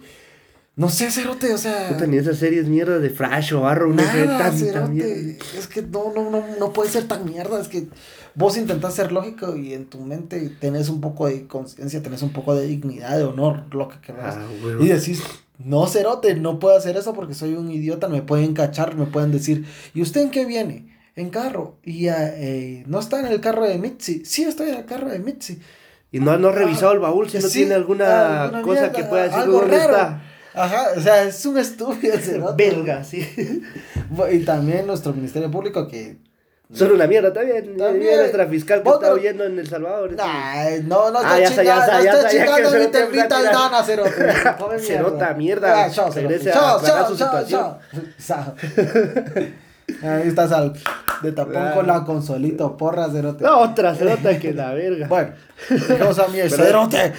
[SPEAKER 1] No sé, Cerote, o sea...
[SPEAKER 2] Puta, ni esas series mierda de Flash o Arrow. no sé, tanta
[SPEAKER 1] Cerote.
[SPEAKER 2] mierda.
[SPEAKER 1] Es que no, no, no, no puede ser tan mierda. Es que vos intentás ser lógico y en tu mente tenés un poco de conciencia, tenés un poco de dignidad, de honor, lo que querrás.
[SPEAKER 2] Ah.
[SPEAKER 1] Y decís, no, Cerote, no puedo hacer eso porque soy un idiota, me pueden cachar, me pueden decir, ¿y usted en qué viene? En carro. Y ah, eh, no está en el carro de Mitzi. Sí, estoy en el carro de Mitzi.
[SPEAKER 2] Y no, no ha revisado el baúl si no
[SPEAKER 1] Sí,
[SPEAKER 2] tiene alguna,
[SPEAKER 1] alguna
[SPEAKER 2] cosa
[SPEAKER 1] mierda,
[SPEAKER 2] que pueda decir
[SPEAKER 1] algo raro.
[SPEAKER 2] está.
[SPEAKER 1] Ajá, o sea, es un estúpido el Cerote.
[SPEAKER 2] Belga, sí.
[SPEAKER 1] Y también nuestro Ministerio Público que...
[SPEAKER 2] Son una mierda, también.
[SPEAKER 1] También.
[SPEAKER 2] Nuestra fiscal que está
[SPEAKER 1] no-
[SPEAKER 2] huyendo en El Salvador.
[SPEAKER 1] Ay, no, no
[SPEAKER 2] Ah, ya sé, ya
[SPEAKER 1] chingando, no
[SPEAKER 2] ya
[SPEAKER 1] estoy
[SPEAKER 2] sé, ya
[SPEAKER 1] chingando ni te invita
[SPEAKER 2] tirar.
[SPEAKER 1] Dana, Cerote.
[SPEAKER 2] Cerota, mierda.
[SPEAKER 1] Ah, chao.
[SPEAKER 2] Regrese a
[SPEAKER 1] Chao,
[SPEAKER 2] aclarar
[SPEAKER 1] chao,
[SPEAKER 2] su
[SPEAKER 1] chao,
[SPEAKER 2] situación.
[SPEAKER 1] Ahí estás al, de tapón
[SPEAKER 2] Ah.
[SPEAKER 1] con la consolito, porra, Cerote.
[SPEAKER 2] No, otra cerota que la verga.
[SPEAKER 1] Bueno, dejemos a mierda, Cerote.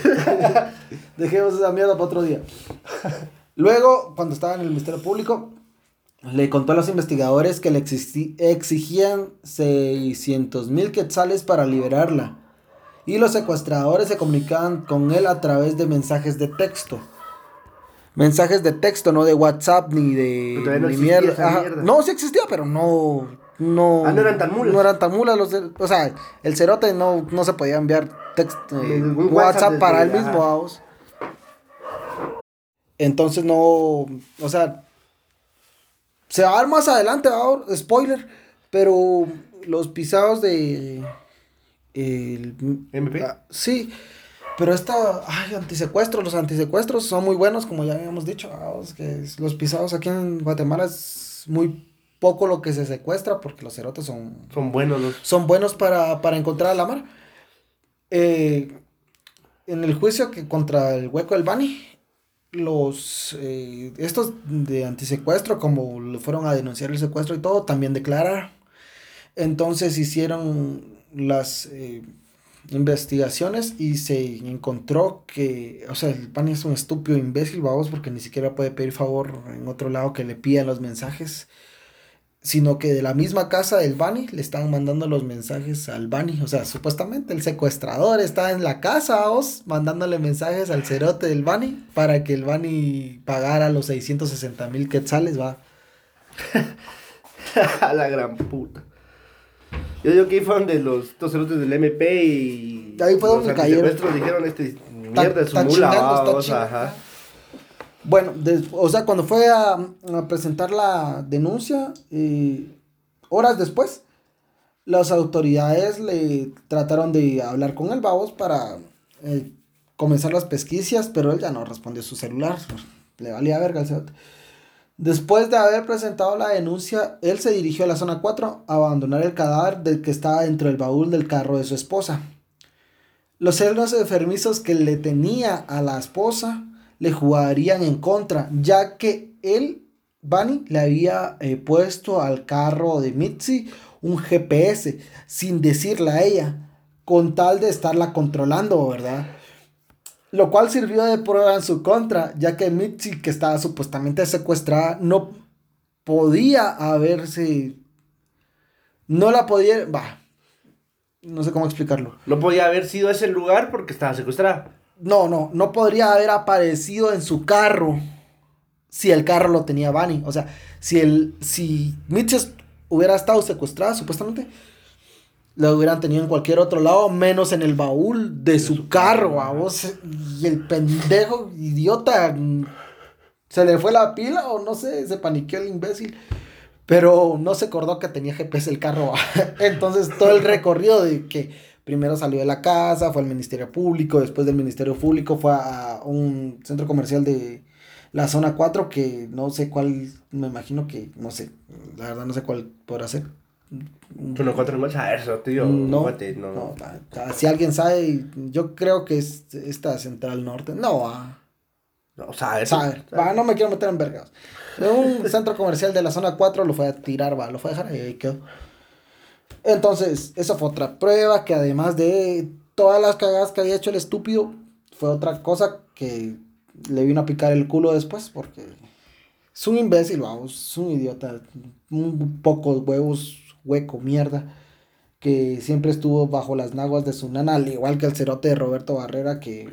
[SPEAKER 1] dejemos esa mierda para otro día. Luego, cuando estaba en el Ministerio Público, le contó a los investigadores que le exigían 600 mil quetzales para liberarla. Y los secuestradores se comunicaban con él a través de mensajes de texto. Mensajes de texto, no de WhatsApp ni de
[SPEAKER 2] Pero todavía no
[SPEAKER 1] ni
[SPEAKER 2] existía
[SPEAKER 1] mierda.
[SPEAKER 2] esa
[SPEAKER 1] Ajá.
[SPEAKER 2] mierda.
[SPEAKER 1] No, sí existía, pero no. No,
[SPEAKER 2] Ah, no eran tan mulas.
[SPEAKER 1] No eran tan mulas. Los, de- o sea, el cerote no, no se podía enviar texto, eh, WhatsApp,
[SPEAKER 2] WhatsApp
[SPEAKER 1] para él mismo. vamos. Entonces no. O sea. Se va a dar más adelante, vamos, spoiler. Pero los pisados de. el-
[SPEAKER 2] MP.
[SPEAKER 1] Ah, sí, pero esta, ay, antisecuestros, los antisecuestros son muy buenos, como ya habíamos dicho, ah, es que es- los pisados aquí en Guatemala es muy poco lo que se secuestra porque los cerotes son,
[SPEAKER 2] Son buenos los.
[SPEAKER 1] son buenos para, para encontrar a la mar. eh, en el juicio que contra el hueco del Bani, los eh, estos de antisecuestro, como le fueron a denunciar el secuestro y todo, también declararon. Entonces hicieron las eh, investigaciones y se encontró que, o sea, el Bani es un estúpido imbécil, vamos, porque ni siquiera puede pedir favor en otro lado que le pidan los mensajes sino que de la misma casa del Bani le están mandando los mensajes al Bani. O sea, supuestamente el secuestrador está en la casa, os, mandándole mensajes al cerote del Bani para que el Bani pagara los 660 mil quetzales, va.
[SPEAKER 2] A la gran puta. Yo digo que ahí fueron de los dos cerotes del MP y.
[SPEAKER 1] Ahí fue donde
[SPEAKER 2] los
[SPEAKER 1] cayeron.
[SPEAKER 2] antisecuestros dijeron este. Mierda, es
[SPEAKER 1] Está
[SPEAKER 2] mula,
[SPEAKER 1] chingando.
[SPEAKER 2] ajá.
[SPEAKER 1] Bueno, des- o sea, cuando fue a, a presentar la denuncia, eh, horas después, las autoridades le trataron de hablar con el Babos para eh, comenzar las pesquisas, pero él ya no respondió su celular. Le valía verga al cerote. Después de haber presentado la denuncia, él se dirigió a la zona 4 a abandonar el cadáver del que estaba dentro del baúl del carro de su esposa. Los celos enfermizos que le tenía a la esposa le jugarían en contra, ya que él, Bunny, le había eh, puesto al carro de Mitzi un GPS sin decirle a ella, con tal de estarla controlando, ¿verdad? Lo cual sirvió de prueba en su contra, ya que Mitzi, que estaba supuestamente secuestrada, no podía haberse... No la podía... Va. No sé cómo explicarlo.
[SPEAKER 2] No podía haber sido ese lugar porque estaba secuestrada.
[SPEAKER 1] No, no, no podría haber aparecido en su carro si el carro lo tenía Bunny. O sea, si el, si Mitchell hubiera estado secuestrada, supuestamente, lo hubieran tenido en cualquier otro lado, menos en el baúl de, su,
[SPEAKER 2] su
[SPEAKER 1] carro, a vos. Y el pendejo, idiota, se le fue la pila o no sé, se paniqueó el imbécil. Pero no se acordó que tenía GPS el carro. Entonces todo el recorrido de que primero salió de la casa, fue al Ministerio Público, después del Ministerio Público fue a un centro comercial de la zona 4 que no sé cuál, me imagino que, no sé, la verdad no sé cuál podrá ser.
[SPEAKER 2] Bueno, cuatro igual a eso, tío.
[SPEAKER 1] No,
[SPEAKER 2] guate, no.
[SPEAKER 1] no, si alguien sabe, yo creo que es esta Central Norte. No, ah,
[SPEAKER 2] No, sabe,
[SPEAKER 1] sabe. Va, no me quiero meter en vergas. Un centro comercial de la zona 4 lo fue a tirar, va, lo fue a dejar ahí, ahí quedó. Entonces, esa fue otra prueba que además de todas las cagadas que había hecho el estúpido, fue otra cosa que le vino a picar el culo después porque es un imbécil, vamos, es un idiota, un pocos huevos, hueco, mierda, que siempre estuvo bajo las naguas de su nana, al igual que el cerote de Roberto Barrera que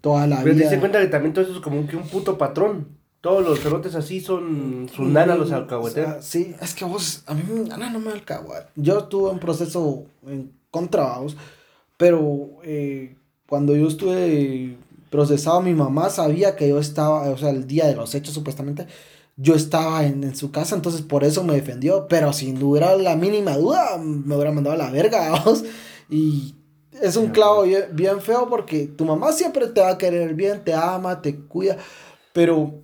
[SPEAKER 1] toda la
[SPEAKER 2] Pero te
[SPEAKER 1] vida...
[SPEAKER 2] cuenta que también todo eso es como que un puto patrón. Todos los cerotes así son su nana los
[SPEAKER 1] O sea,
[SPEAKER 2] alcahueteros.
[SPEAKER 1] sí, es que vos, a mí mi nana no me alcahuete. Yo tuve un proceso en contra vos, pero eh, cuando yo estuve procesado, mi mamá sabía que yo estaba, o sea, el día de los hechos supuestamente, yo estaba en, en su casa, entonces por eso me defendió, pero sin duda la mínima duda, me hubiera mandado a la verga, vos. Y es un clavo bien, bien feo porque tu mamá siempre te va a querer bien, te ama, te cuida, pero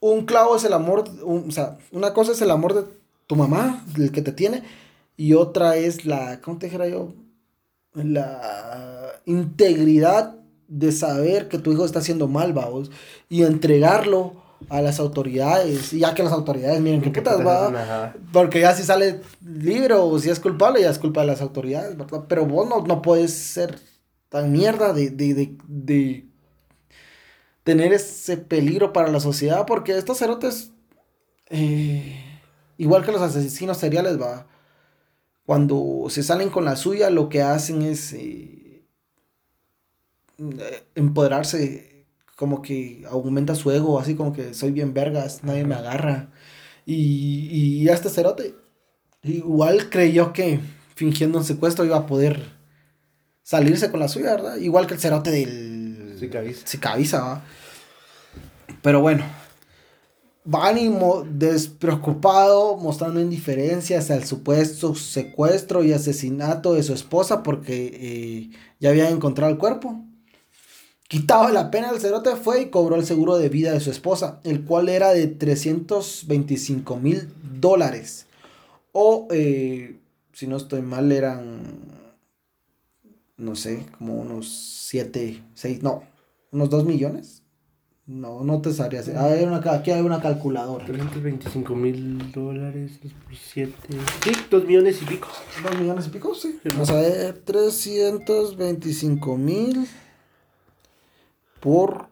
[SPEAKER 1] un clavo es el amor, un- o sea, una cosa es el amor de tu mamá, el que te tiene, y otra es la, ¿cómo te dijera yo? La integridad de saber que tu hijo está haciendo mal, vamos, y entregarlo a las autoridades, y ya que las autoridades, miren qué
[SPEAKER 2] ¿Qué
[SPEAKER 1] putas
[SPEAKER 2] putas
[SPEAKER 1] va, porque ya si sale libre o si es culpable, ya es culpa de las autoridades, ¿verdad? Pero vos no, no puedes ser tan mierda de, de, de, de tener ese peligro para la sociedad, porque estos cerotes, eh, igual que los asesinos seriales, va, cuando se salen con la suya, lo que hacen es eh, eh, empoderarse, como que aumenta su ego, así como que soy bien vergas, nadie me agarra. Y, y este cerote igual creyó que fingiendo un secuestro iba a poder salirse con la suya, ¿verdad? Igual que el cerote del...
[SPEAKER 2] Sí, cabeza.
[SPEAKER 1] Sicabiza, ¿va? Pero bueno. Mo- despreocupado, mostrando indiferencia hacia el supuesto secuestro y asesinato de su esposa porque eh, ya habían encontrado el cuerpo. Quitado la pena, el cerote fue y cobró el seguro de vida de su esposa, el cual era de 325 mil dólares. O, eh, si no estoy mal, eran no sé, como unos 7, 6, no, unos 2 millones. No, no te sabría hacer. Ah, hay una, aquí hay una calculadora.
[SPEAKER 2] 325 mil dólares por 7. Sí, 2 millones y pico.
[SPEAKER 1] 2 millones y pico, sí. Vamos a ver, 325 mil por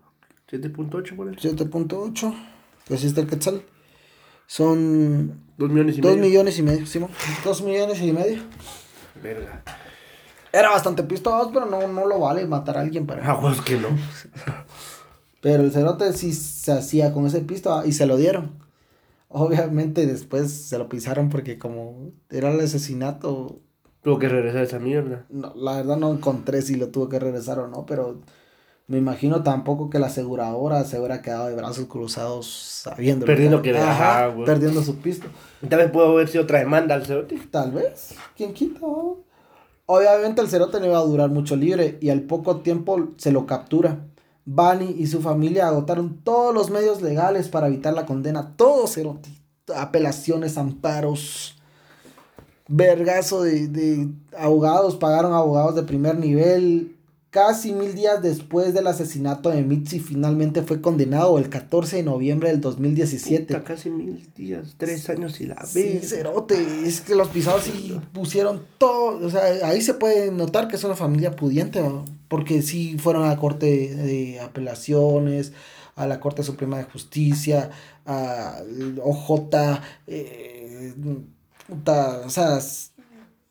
[SPEAKER 2] 7.8 por
[SPEAKER 1] 7.8. Que así está el quetzal. Son
[SPEAKER 2] 2 millones y
[SPEAKER 1] 2
[SPEAKER 2] medio.
[SPEAKER 1] millones y medio, Simón. 2 millones y medio.
[SPEAKER 2] Verga.
[SPEAKER 1] Era bastante pistoso, pero no, no lo vale matar a alguien para.
[SPEAKER 2] Ah, pues que no.
[SPEAKER 1] Pero el cerote sí se hacía con ese pisto y se lo dieron. Obviamente después se lo pisaron porque como era el asesinato,
[SPEAKER 2] Tuvo que regresar esa mierda.
[SPEAKER 1] no, la verdad no encontré si lo tuvo que regresar o no, pero me imagino tampoco que la aseguradora se hubiera quedado de brazos cruzados sabiendo.
[SPEAKER 2] Perdiendo que-
[SPEAKER 1] Ajá,
[SPEAKER 2] ajá, güey.
[SPEAKER 1] perdiendo su pisto.
[SPEAKER 2] Tal vez pudo haber sido otra demanda al cerote.
[SPEAKER 1] Tal vez, ¿quién quita? Obviamente el cerote no iba a durar mucho libre y al poco tiempo se lo captura. Bani y su familia agotaron todos los medios legales para evitar la condena. Todo cerote. Apelaciones, amparos, vergazo de, de abogados, pagaron abogados de primer nivel. Casi mil días después del asesinato de Mitzi, finalmente fue condenado el 14 de noviembre del 2017.
[SPEAKER 2] Puta, casi mil días, tres años y la
[SPEAKER 1] Sí,
[SPEAKER 2] vez.
[SPEAKER 1] cerote, es que los pisados sí pusieron todo, o sea, ahí se puede notar que es una familia pudiente, ¿no? porque sí fueron a la Corte de Apelaciones, a la Corte Suprema de Justicia, a OJ, eh, puta, o sea,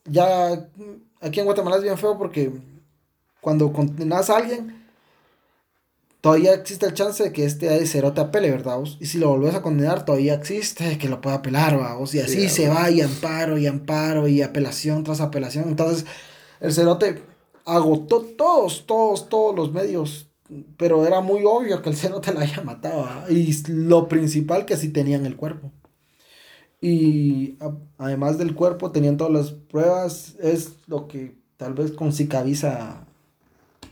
[SPEAKER 1] ya aquí en Guatemala es bien feo porque cuando condenas a alguien, todavía existe el chance de que este cerote apele, ¿verdad? vos? Y si lo volvés a condenar, todavía existe que lo pueda apelar, vamos. Y así
[SPEAKER 2] Sí,
[SPEAKER 1] se va, y amparo, y amparo, y apelación tras apelación. Entonces, el cerote agotó todos, todos, todos los medios. Pero era muy obvio que el cerote la había matado. ¿ah? Y lo principal que sí tenían el cuerpo. Y a- además del cuerpo, tenían todas las pruebas. Es lo que tal vez con Sicaviza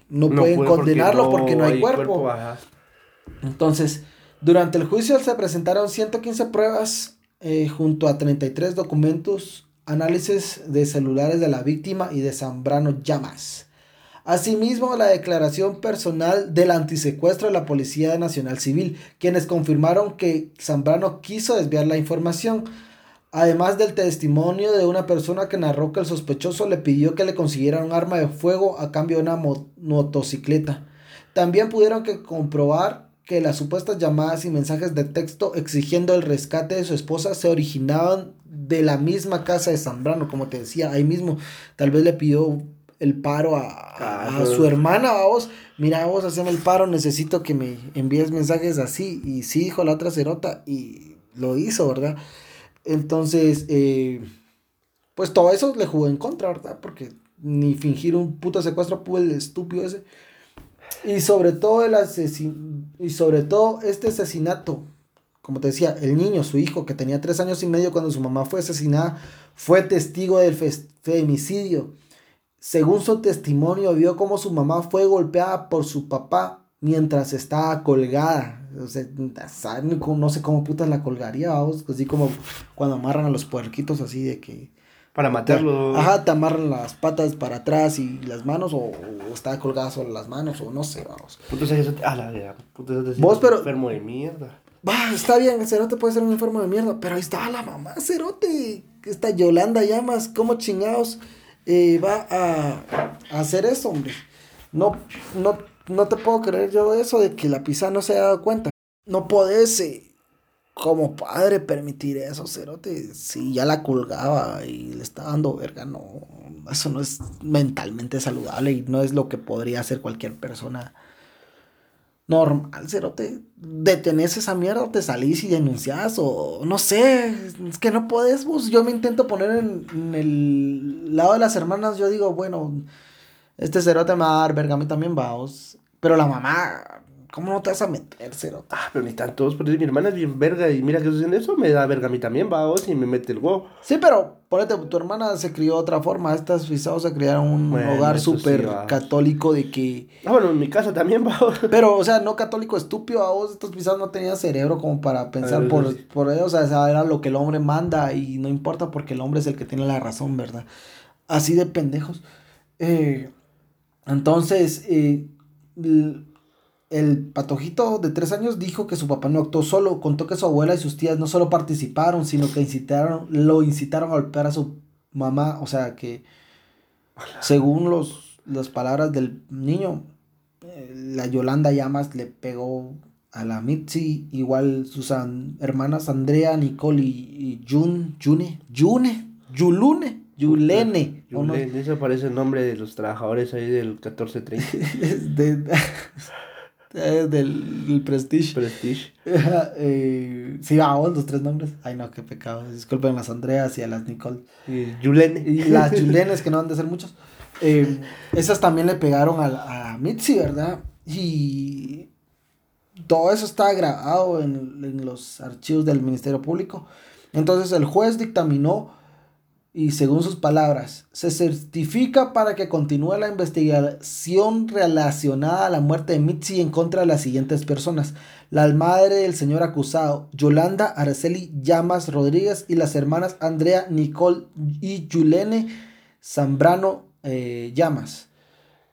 [SPEAKER 1] no, pueden
[SPEAKER 2] puede
[SPEAKER 1] condenarlo porque no, hay, cuerpo. Entonces, durante el juicio se presentaron 115 pruebas eh, junto a 33 documentos, análisis de celulares de la víctima y de Zambrano Llamas. Asimismo, la declaración personal del antisecuestro de la Policía Nacional Civil, quienes confirmaron que Zambrano quiso desviar la información. Además del testimonio de una persona que narró que el sospechoso le pidió que le consiguieran un arma de fuego a cambio de una mo- motocicleta. También pudieron que comprobar que las supuestas llamadas y mensajes de texto exigiendo el rescate de su esposa se originaban de la misma casa de Zambrano, como te decía, ahí mismo. Tal vez le pidió el paro a, a- a su hermana, a vos. Mira, vos haceme el paro, necesito que me envíes mensajes así. Y sí, dijo la otra cerota y lo hizo, ¿verdad? Entonces, eh, pues todo eso le jugó en contra, ¿verdad? Porque ni fingir un puto secuestro pudo el estúpido ese. Y sobre todo el asesin y sobre todo este asesinato, como te decía, el niño, su hijo, que tenía tres años y medio cuando su mamá fue asesinada, fue testigo del femicidio. Según su testimonio, vio cómo su mamá fue golpeada por su papá mientras estaba colgada. O sea, no sé cómo putas la colgaría, vamos. Así como cuando amarran a los puerquitos, así de que.
[SPEAKER 2] Para matarlo.
[SPEAKER 1] Ajá, te amarran las patas para atrás y las manos, o, o está colgada solo las manos, o no sé, vamos.
[SPEAKER 2] Puto ese cerote- Ah, la verga. Puto ese cerote
[SPEAKER 1] Vos, pero-
[SPEAKER 2] Enfermo de mierda.
[SPEAKER 1] Va, está bien, cerote puede ser un enfermo de mierda, pero ahí está la mamá, cerote. Esta Yolanda Llamas, ¿cómo chingados eh, va a, a hacer eso, hombre? No, no, no te puedo creer yo eso de que la pizza no se haya dado cuenta. No podés, eh, como padre, permitir eso, cerote. Si ya la colgaba y le está dando verga, no. Eso no es mentalmente saludable y no es lo que podría hacer cualquier persona normal, cerote. Detenés esa mierda, te salís y denunciás o no sé, es que no podés vos. Yo me intento poner en, en el lado de las hermanas, yo digo, bueno, este cerote me va a dar verga, a mí también va, vos. Pero la mamá, ¿cómo no te vas a meter, cerote?
[SPEAKER 2] Ah, pero ni todos. Pero mi hermana es bien verga. Y mira que hacen eso. Me da verga a mí también, va. vos, Y me mete el huevo.
[SPEAKER 1] Sí, pero ponete, tu hermana se crió de otra forma. Estas pisados se criaron en un
[SPEAKER 2] Bueno,
[SPEAKER 1] hogar
[SPEAKER 2] eso sí,
[SPEAKER 1] súper católico de que...
[SPEAKER 2] Ah, bueno, en mi casa también, va. vos.
[SPEAKER 1] Pero, o sea, no católico estúpido, a vos estos pisados no tenían cerebro como para pensar
[SPEAKER 2] eso
[SPEAKER 1] por,
[SPEAKER 2] sí.
[SPEAKER 1] por ellos, o sea, era lo que el hombre manda y no importa porque el hombre es el que tiene la razón, ¿verdad? Así de pendejos. Eh, Entonces, eh, el patojito de tres años dijo que su papá no actuó solo, contó que su abuela y sus tías no solo participaron, sino que incitaron, lo incitaron a golpear a su mamá, o sea que según los, las palabras del niño, eh, la Yolanda Llamas le pegó a la Mitzi, igual sus an- hermanas Andrea, Nicole y, y Jun, June, June, Yulune, Yulene.
[SPEAKER 2] Yulene, Eso parece el nombre de los trabajadores ahí del 1430.
[SPEAKER 1] Es de- es del, del Prestige.
[SPEAKER 2] Prestige.
[SPEAKER 1] eh, sí, vamos, los tres nombres. Ay, no, qué pecado. Disculpen a las Andreas y a las Nicole.
[SPEAKER 2] Y Yulene.
[SPEAKER 1] Y las Julenes, que no han de ser muchos. Eh, esas también le pegaron a, a Mitzi, ¿verdad? Y todo eso está grabado en, en los archivos del Ministerio Público. Entonces el juez dictaminó y según sus palabras, se certifica para que continúe la investigación relacionada a la muerte de Mitzi en contra de las siguientes personas. La madre del señor acusado, Yolanda Araceli Llamas Rodríguez y las hermanas Andrea, Nicole y Yulene Zambrano eh, Llamas.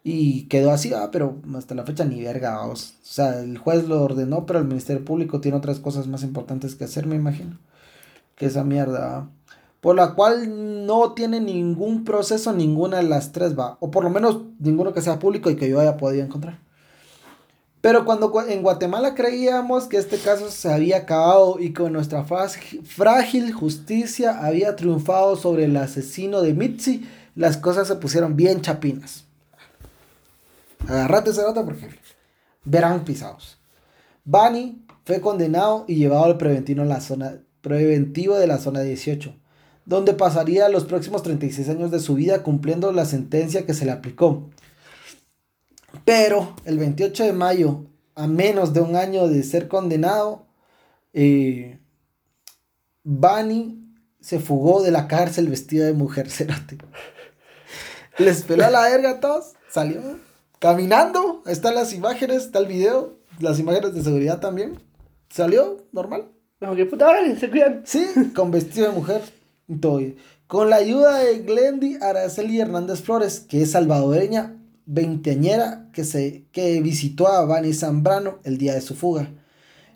[SPEAKER 1] Y quedó así, ah, pero hasta la fecha ni verga, vamos. O sea, el juez lo ordenó, pero el Ministerio Público tiene otras cosas más importantes que hacer, me imagino. Que esa mierda, ¿va? Por la cual no tiene ningún proceso ninguna de las tres, va. O por lo menos ninguno que sea público y que yo haya podido encontrar. Pero cuando en Guatemala creíamos que este caso se había acabado y que nuestra frágil- frágil justicia había triunfado sobre el asesino de Mitzi, las cosas se pusieron bien chapinas. Agarrate esa nota porque verán pisados. Bani fue condenado y llevado al preventivo, en la zona, preventivo de la zona 18, donde pasaría los próximos 36 años de su vida cumpliendo la sentencia que se le aplicó. Pero el 28 de mayo, a menos de un año de ser condenado, eh, Bani se fugó de la cárcel vestida de mujer cerote. Les peló a la verga a todos, salió caminando, están las imágenes, está el video, las imágenes de seguridad también. Salió normal.
[SPEAKER 2] No, que puta, órale, se cuidan.
[SPEAKER 1] Sí, con vestido de mujer Con la ayuda de Glendy Araceli Hernández Flores, que es salvadoreña, veinteañera, que, se, que visitó a Bani Zambrano el día de su fuga,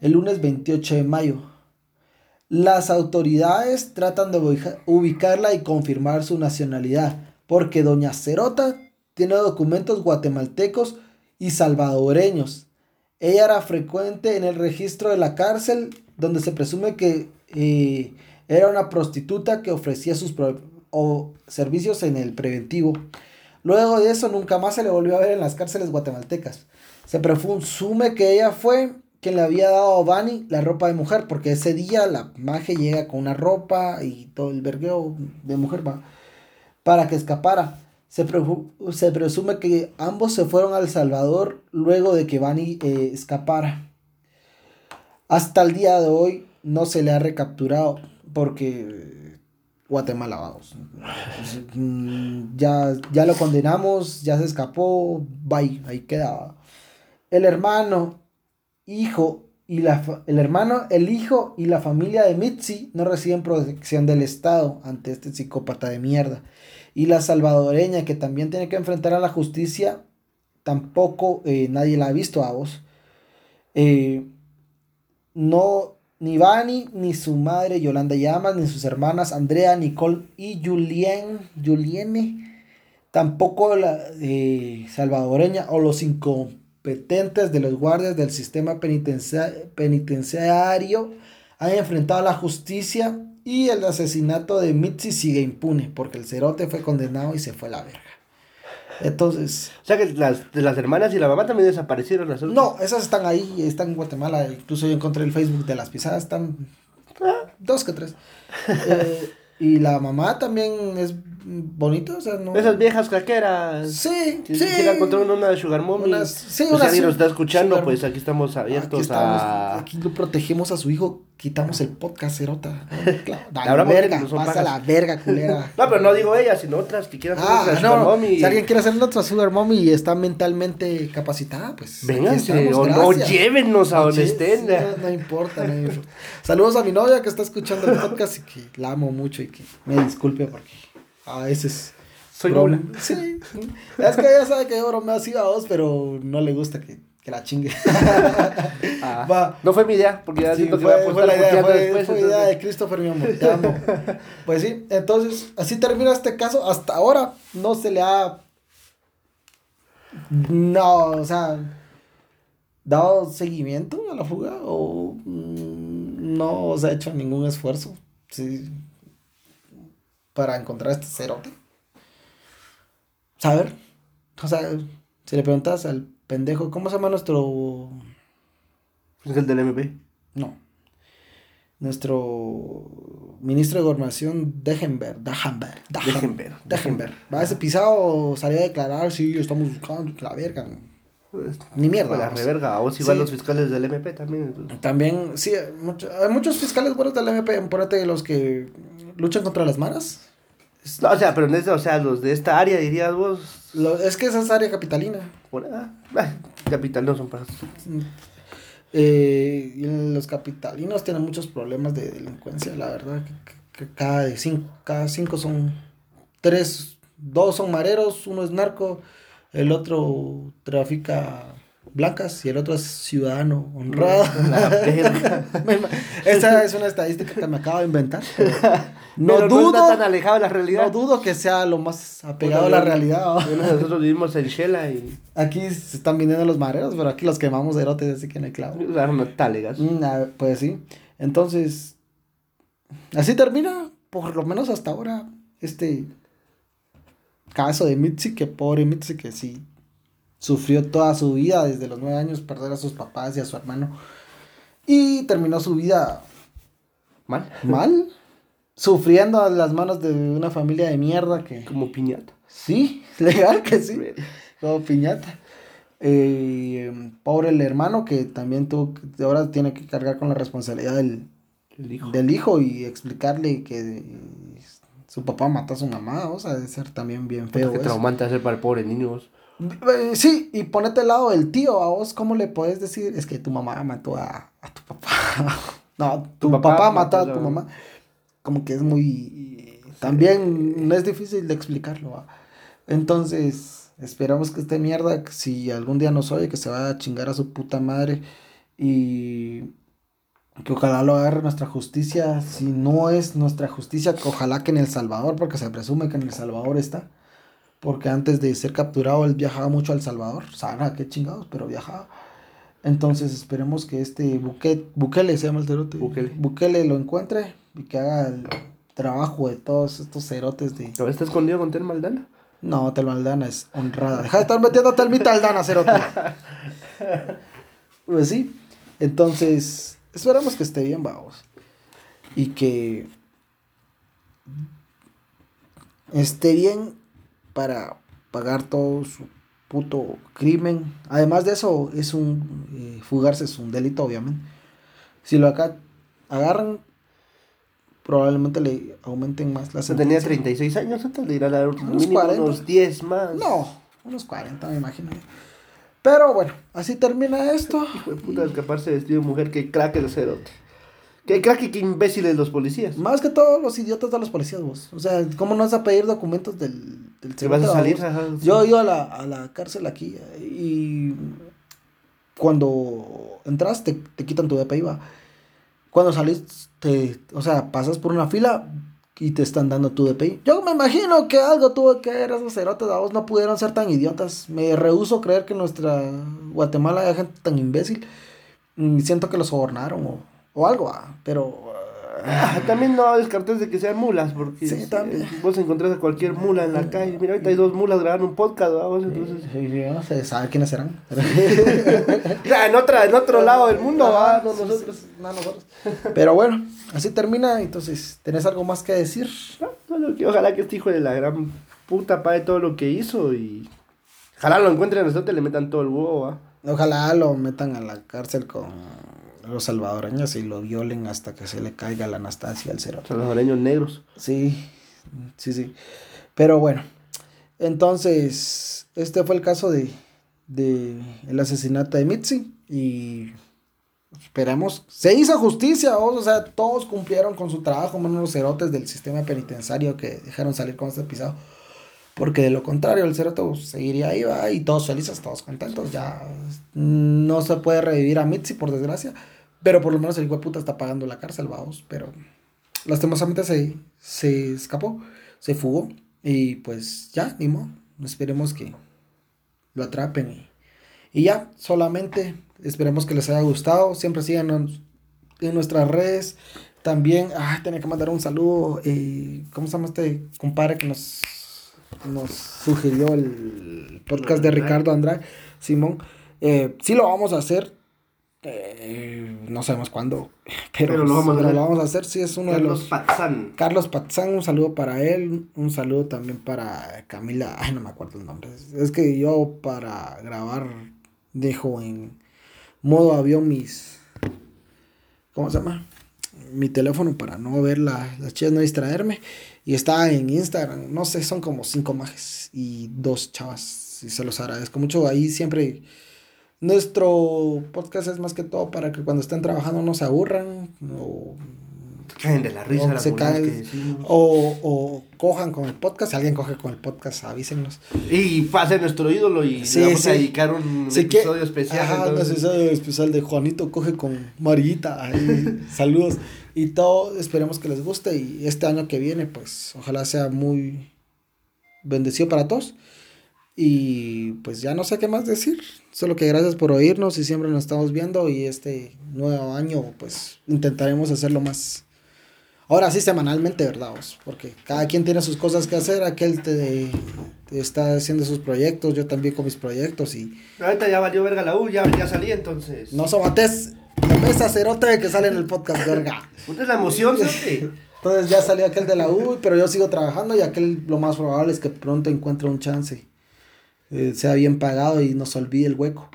[SPEAKER 1] el lunes 28 de mayo. Las autoridades tratan de ubica- ubicarla y confirmar su nacionalidad, porque Doña Cerota tiene documentos guatemaltecos y salvadoreños. Ella era frecuente en el registro de la cárcel, donde se presume que eh, era una prostituta que ofrecía sus o servicios en el preventivo. Luego de eso, nunca más se le volvió a ver en las cárceles guatemaltecas. Se presume que ella fue quien le había dado a Bani la ropa de mujer, porque ese día la maje llega con una ropa y todo el vergueo de mujer para que escapara. Se, se presume que ambos se fueron al Salvador luego de que Bani eh, escapara. Hasta el día de hoy no se le ha recapturado porque Guatemala, vamos. Ya, ya lo condenamos, ya se escapó, bye, ahí quedaba. El hermano, hijo y la el hermano, el hijo y la familia de Mitzi no reciben protección del Estado ante este psicópata de mierda. Y la salvadoreña que también tiene que enfrentar a la justicia, tampoco eh, nadie la ha visto a vos. Eh, no, ni Vani, ni su madre Yolanda Llamas, ni sus hermanas Andrea, Nicole y Julien, Juliene, tampoco la eh, salvadoreña o los incompetentes de los guardias del sistema penitencia- penitenciario han enfrentado a la justicia y el asesinato de Mitzi sigue impune porque el cerote fue condenado y se fue a la verga. Entonces,
[SPEAKER 2] O sea que las, las hermanas y la mamá también desaparecieron. Las
[SPEAKER 1] no, esas están ahí, están en Guatemala. Incluso yo encontré el Facebook de las pisadas, están dos que tres. Eh, y la mamá también es bonita, o sea, no.
[SPEAKER 2] Esas viejas caqueras.
[SPEAKER 1] Sí,
[SPEAKER 2] Si
[SPEAKER 1] sí.
[SPEAKER 2] quisiera encontrar una de Sugar Mommy.
[SPEAKER 1] Unas- sí,
[SPEAKER 2] pues,
[SPEAKER 1] unas
[SPEAKER 2] si alguien nos está escuchando,
[SPEAKER 1] Sugar-
[SPEAKER 2] pues aquí estamos
[SPEAKER 1] Aquí
[SPEAKER 2] abiertos
[SPEAKER 1] estamos,
[SPEAKER 2] a.
[SPEAKER 1] aquí lo protegemos a su hijo, quitamos el podcast, cerota. Claro,
[SPEAKER 2] Habrá
[SPEAKER 1] verga, pasa la verga, culera.
[SPEAKER 2] No, pero no digo ella, sino otras que quieran ser
[SPEAKER 1] Ah,
[SPEAKER 2] Sugar
[SPEAKER 1] no,
[SPEAKER 2] Mommy.
[SPEAKER 1] si alguien quiere hacer otra Sugar Mommy y está mentalmente capacitada, pues.
[SPEAKER 2] Vénganse, o no, llévenos a donde estén.
[SPEAKER 1] no, no importa, no importa. Saludos a mi novia que está escuchando el podcast y que la amo mucho y que me disculpe porque a veces
[SPEAKER 2] Soy nula.
[SPEAKER 1] Sí. Es que ella sabe que yo bromeo así a vos, pero no le gusta que, que la chingue.
[SPEAKER 2] Ah,
[SPEAKER 1] Va.
[SPEAKER 2] No fue mi idea, porque ya
[SPEAKER 1] Sí,
[SPEAKER 2] siento que
[SPEAKER 1] fue,
[SPEAKER 2] a
[SPEAKER 1] fue la idea, fue,
[SPEAKER 2] después,
[SPEAKER 1] fue
[SPEAKER 2] entonces-
[SPEAKER 1] idea de Christopher, mi amor. Te amo. Pues sí, entonces, así termina este caso. Hasta ahora no se le ha. No, o sea. dado seguimiento a la fuga o mm, no se ha hecho ningún esfuerzo sí, para encontrar este cerote. Saber. O sea, si le preguntas al pendejo, ¿cómo se llama nuestro
[SPEAKER 2] Es el del MP.
[SPEAKER 1] no. Nuestro ministro de Gobernación, Dejenberg, Dejenberg,
[SPEAKER 2] Dejenberg,
[SPEAKER 1] Dejenberg. Va ese pisado, salió a declarar, sí, estamos buscando la verga.
[SPEAKER 2] Pues,
[SPEAKER 1] Ni mierda.
[SPEAKER 2] La
[SPEAKER 1] vamos.
[SPEAKER 2] reverga. O si
[SPEAKER 1] Sí.
[SPEAKER 2] los fiscales del MP también. entonces.
[SPEAKER 1] También, sí, hay mucho- hay muchos fiscales buenos del MP, ponete los que luchan contra las maras.
[SPEAKER 2] No, o sea, pero en este, o sea, los de esta área, dirías vos.
[SPEAKER 1] Lo- es que esa es área capitalina.
[SPEAKER 2] Por, ah, capital no son para.
[SPEAKER 1] Eh, los capitalinos tienen muchos problemas de delincuencia, la verdad. Que, cada, cinco, cada cinco son tres, dos son mareros, uno es narco, el otro trafica blancas y el otro es ciudadano honrado. Esa es una estadística que me acabo de inventar. no
[SPEAKER 2] Pero
[SPEAKER 1] dudo,
[SPEAKER 2] tan alejado de la realidad.
[SPEAKER 1] no dudo que sea lo más apegado a la realidad. ¿no?
[SPEAKER 2] Nosotros vivimos en Shela y.
[SPEAKER 1] Aquí se están viniendo los mareros, pero aquí los quemamos erotes, así que no hay clavo. Mm, ah, pues sí. Entonces, así termina, por lo menos hasta ahora, este caso de Mitzi, que pobre Mitzi, que sí sufrió toda su vida, desde los nueve años, perder a sus papás y a su hermano. Y terminó su vida
[SPEAKER 2] Mal.
[SPEAKER 1] mal, sufriendo a las manos de una familia de mierda que...
[SPEAKER 2] Como piñata.
[SPEAKER 1] Sí, legal que sí. Como piñata. Eh, pobre el hermano que también tuvo, que- ahora tiene que cargar con la responsabilidad del,
[SPEAKER 2] El hijo.
[SPEAKER 1] del hijo y explicarle que eh, su papá mató a su mamá, o sea, debe ser también bien feo.
[SPEAKER 2] Qué traumante hacer para el pobre niño. vos.
[SPEAKER 1] Eh, sí, y ponete al lado del tío, a vos, ¿cómo le puedes decir? Es que tu mamá mató a, a tu papá. no, tu,
[SPEAKER 2] Tu
[SPEAKER 1] papá,
[SPEAKER 2] papá
[SPEAKER 1] mató a tu mamá. Como que es muy... También no es difícil de explicarlo. ¿va? Entonces, esperamos que esta mierda, si algún día nos oye, que se vaya a chingar a su puta madre y que ojalá lo agarre nuestra justicia. Si no es nuestra justicia, que ojalá que en El Salvador, porque se presume que en El Salvador está. Porque antes de ser capturado, él viajaba mucho a El Salvador. Sabrá qué chingados, pero viajaba. Entonces esperemos que este Bukele, Bukele se llama el cerote.
[SPEAKER 2] Bukele.
[SPEAKER 1] Bukele lo encuentre y que haga el trabajo de todos estos cerotes de...
[SPEAKER 2] ¿Todavía está escondido con Tel Maldana?
[SPEAKER 1] No, Telma Aldana es honrada. Deja de estar metiendo Telmita Aldana, cerote. Pues sí. Entonces, esperamos que esté bien, vamos. Y que esté bien para pagar todo su puto crimen. Además de eso, es un eh, fugarse es un delito, obviamente. Si lo acá agarran, probablemente le aumenten más la
[SPEAKER 2] sea, tenía
[SPEAKER 1] sentencia.
[SPEAKER 2] 36 años, entonces le irán a dar
[SPEAKER 1] Unos
[SPEAKER 2] mínimo
[SPEAKER 1] 40.
[SPEAKER 2] unos 10 más.
[SPEAKER 1] No, unos 40, me imagino. Pero bueno, así termina esto.
[SPEAKER 2] Hijo de puta, escaparse vestido de mujer, qué crack el cerote. Qué crack y qué imbéciles los policías.
[SPEAKER 1] Más que todos los idiotas de los policías, vos. O sea, ¿cómo no vas a pedir documentos del, del
[SPEAKER 2] ¿Te vas a salir?
[SPEAKER 1] vos?
[SPEAKER 2] Ajá, sí.
[SPEAKER 1] Yo iba a la, a la cárcel aquí y cuando entras te, te quitan tu DPI, va. Cuando salís, te, o sea, pasas por una fila y te están dando tu DPI. Yo me imagino que algo tuvo que ver esos cerotes, a vos no pudieron ser tan idiotas. Me rehuso creer que en nuestra Guatemala haya gente tan imbécil. Y siento que los sobornaron o, o algo, ah, pero... ah,
[SPEAKER 2] Ah, También no descartes de que sean mulas, porque
[SPEAKER 1] Sí, también.
[SPEAKER 2] eh, vos encontrás a cualquier mula en la calle. Mira, ahorita hay dos mulas grabando un podcast, vamos, entonces.
[SPEAKER 1] Sí, sí, no sé sabe quiénes serán.
[SPEAKER 2] En, otra, en otro lado del mundo, va, no nosotros.
[SPEAKER 1] no nosotros. Pero bueno, así termina. Entonces, ¿tenés algo más que decir?
[SPEAKER 2] Que ojalá que este hijo de la gran puta pague todo lo que hizo y. Ojalá lo encuentren a nosotros y le metan todo el huevo, va.
[SPEAKER 1] Ojalá lo metan a la cárcel con los salvadoreños y lo violen hasta que se le caiga la Anastasia al cero.
[SPEAKER 2] Salvadoreños negros.
[SPEAKER 1] Sí, sí, sí. Pero bueno, entonces, este fue el caso de, de el asesinato de Mitzi y esperamos, se hizo justicia, vos, o sea, todos cumplieron con su trabajo, menos los cerotes del sistema penitenciario que dejaron salir con este pisado. Porque de lo contrario, el Cerote seguiría ahí, va, y todos felices, todos contentos. Ya no se puede revivir a Mitzi, por desgracia. Pero por lo menos el hijo de puta está pagando la cárcel, vamos. Pero lastimosamente se, se escapó, se fugó. Y pues ya, ni modo. Esperemos que lo atrapen. Y, y ya, solamente esperemos que les haya gustado. Siempre sigan en nuestras redes. También, ah, tenía que mandar un saludo. Eh, ¿Cómo se llama este compadre que nos, nos sugirió el podcast de Ricardo Andrade? Simón. Eh, sí lo vamos a hacer. Eh, no sabemos cuándo, pero, lo, vamos a lo, vamos a hacer. Sí, es uno de los. Patzán. Carlos Patzán, un saludo para él. Un saludo también para Camila. Ay, no me acuerdo el nombre. Es que yo para grabar dejo en modo avión mis. ¿Cómo se llama? Mi teléfono para no ver la, las chicas, no distraerme. Y está en Instagram. No sé, son como cinco majes y dos chavas. Y se los agradezco mucho. Ahí siempre. Nuestro podcast es más que todo para que cuando estén trabajando no se aburran o caen de la risa. O, se caen, o, o, cojan con el podcast. Si alguien coge con el podcast, avísenos.
[SPEAKER 2] Y pase nuestro ídolo y sí, vamos a dedicar un episodio especial.
[SPEAKER 1] Ajá, un episodio especial de Juanito coge con Marillita. saludos. Y todo, esperemos que les guste. Y este año que viene, pues ojalá sea muy bendecido para todos. Y pues ya no sé qué más decir. Solo que gracias por oírnos y siempre nos estamos viendo. Y este nuevo año, pues intentaremos hacerlo más Ahora sí semanalmente, ¿verdad? Porque cada quien tiene sus cosas que hacer, aquel te, está haciendo sus proyectos, yo también con mis proyectos y...
[SPEAKER 2] Ahorita ya valió verga la U, ya, ya salí entonces.
[SPEAKER 1] No sobates, no ves cerote que sale en el podcast, verga.
[SPEAKER 2] es la emoción,
[SPEAKER 1] ¿sí? Entonces ya salió aquel de la U, pero yo sigo trabajando y aquel lo más probable es que pronto encuentre un chance. Eh, sea bien pagado y nos olvide el hueco.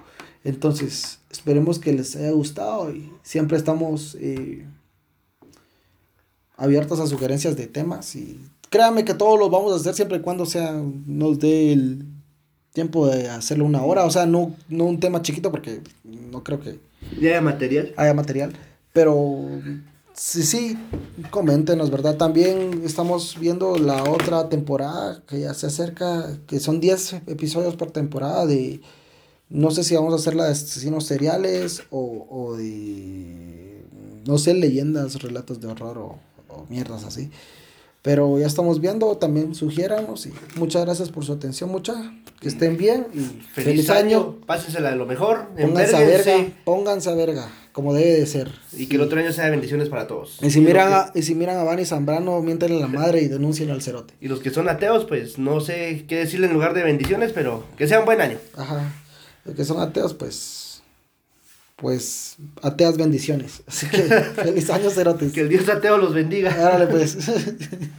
[SPEAKER 1] Entonces, esperemos que les haya gustado y siempre estamos... Eh, abiertos a sugerencias de temas y créanme que todos los vamos a hacer siempre y cuando sea nos dé el tiempo de hacerlo una hora, o sea, no, no un tema chiquito porque no creo que
[SPEAKER 2] ya haya material.
[SPEAKER 1] Haya material, pero sí, sí, coméntenos, ¿verdad? También estamos viendo la otra temporada que ya se acerca, que son 10 episodios por temporada de no sé si vamos a hacer la de asesinos seriales o, o de no sé, leyendas, relatos de horror o mierdas así. Pero ya estamos viendo, también sugiéranos y muchas gracias por su atención, mucha. Que estén bien y
[SPEAKER 2] feliz, año. Pásensela de lo mejor.
[SPEAKER 1] Pónganse a verga, pónganse a verga, como debe de ser.
[SPEAKER 2] Y que el otro año sea de bendiciones para todos.
[SPEAKER 1] Y si, miran, a, y si miran a Bani Zambrano, mienten a la madre y denuncien al cerote.
[SPEAKER 2] Y los que son ateos, pues no sé qué decirle en lugar de bendiciones, pero que sea un buen año.
[SPEAKER 1] Ajá. Los que son ateos, pues pues ateas bendiciones. Así que feliz año, cerotes.
[SPEAKER 2] Que el Dios ateo los bendiga.
[SPEAKER 1] Árale, pues.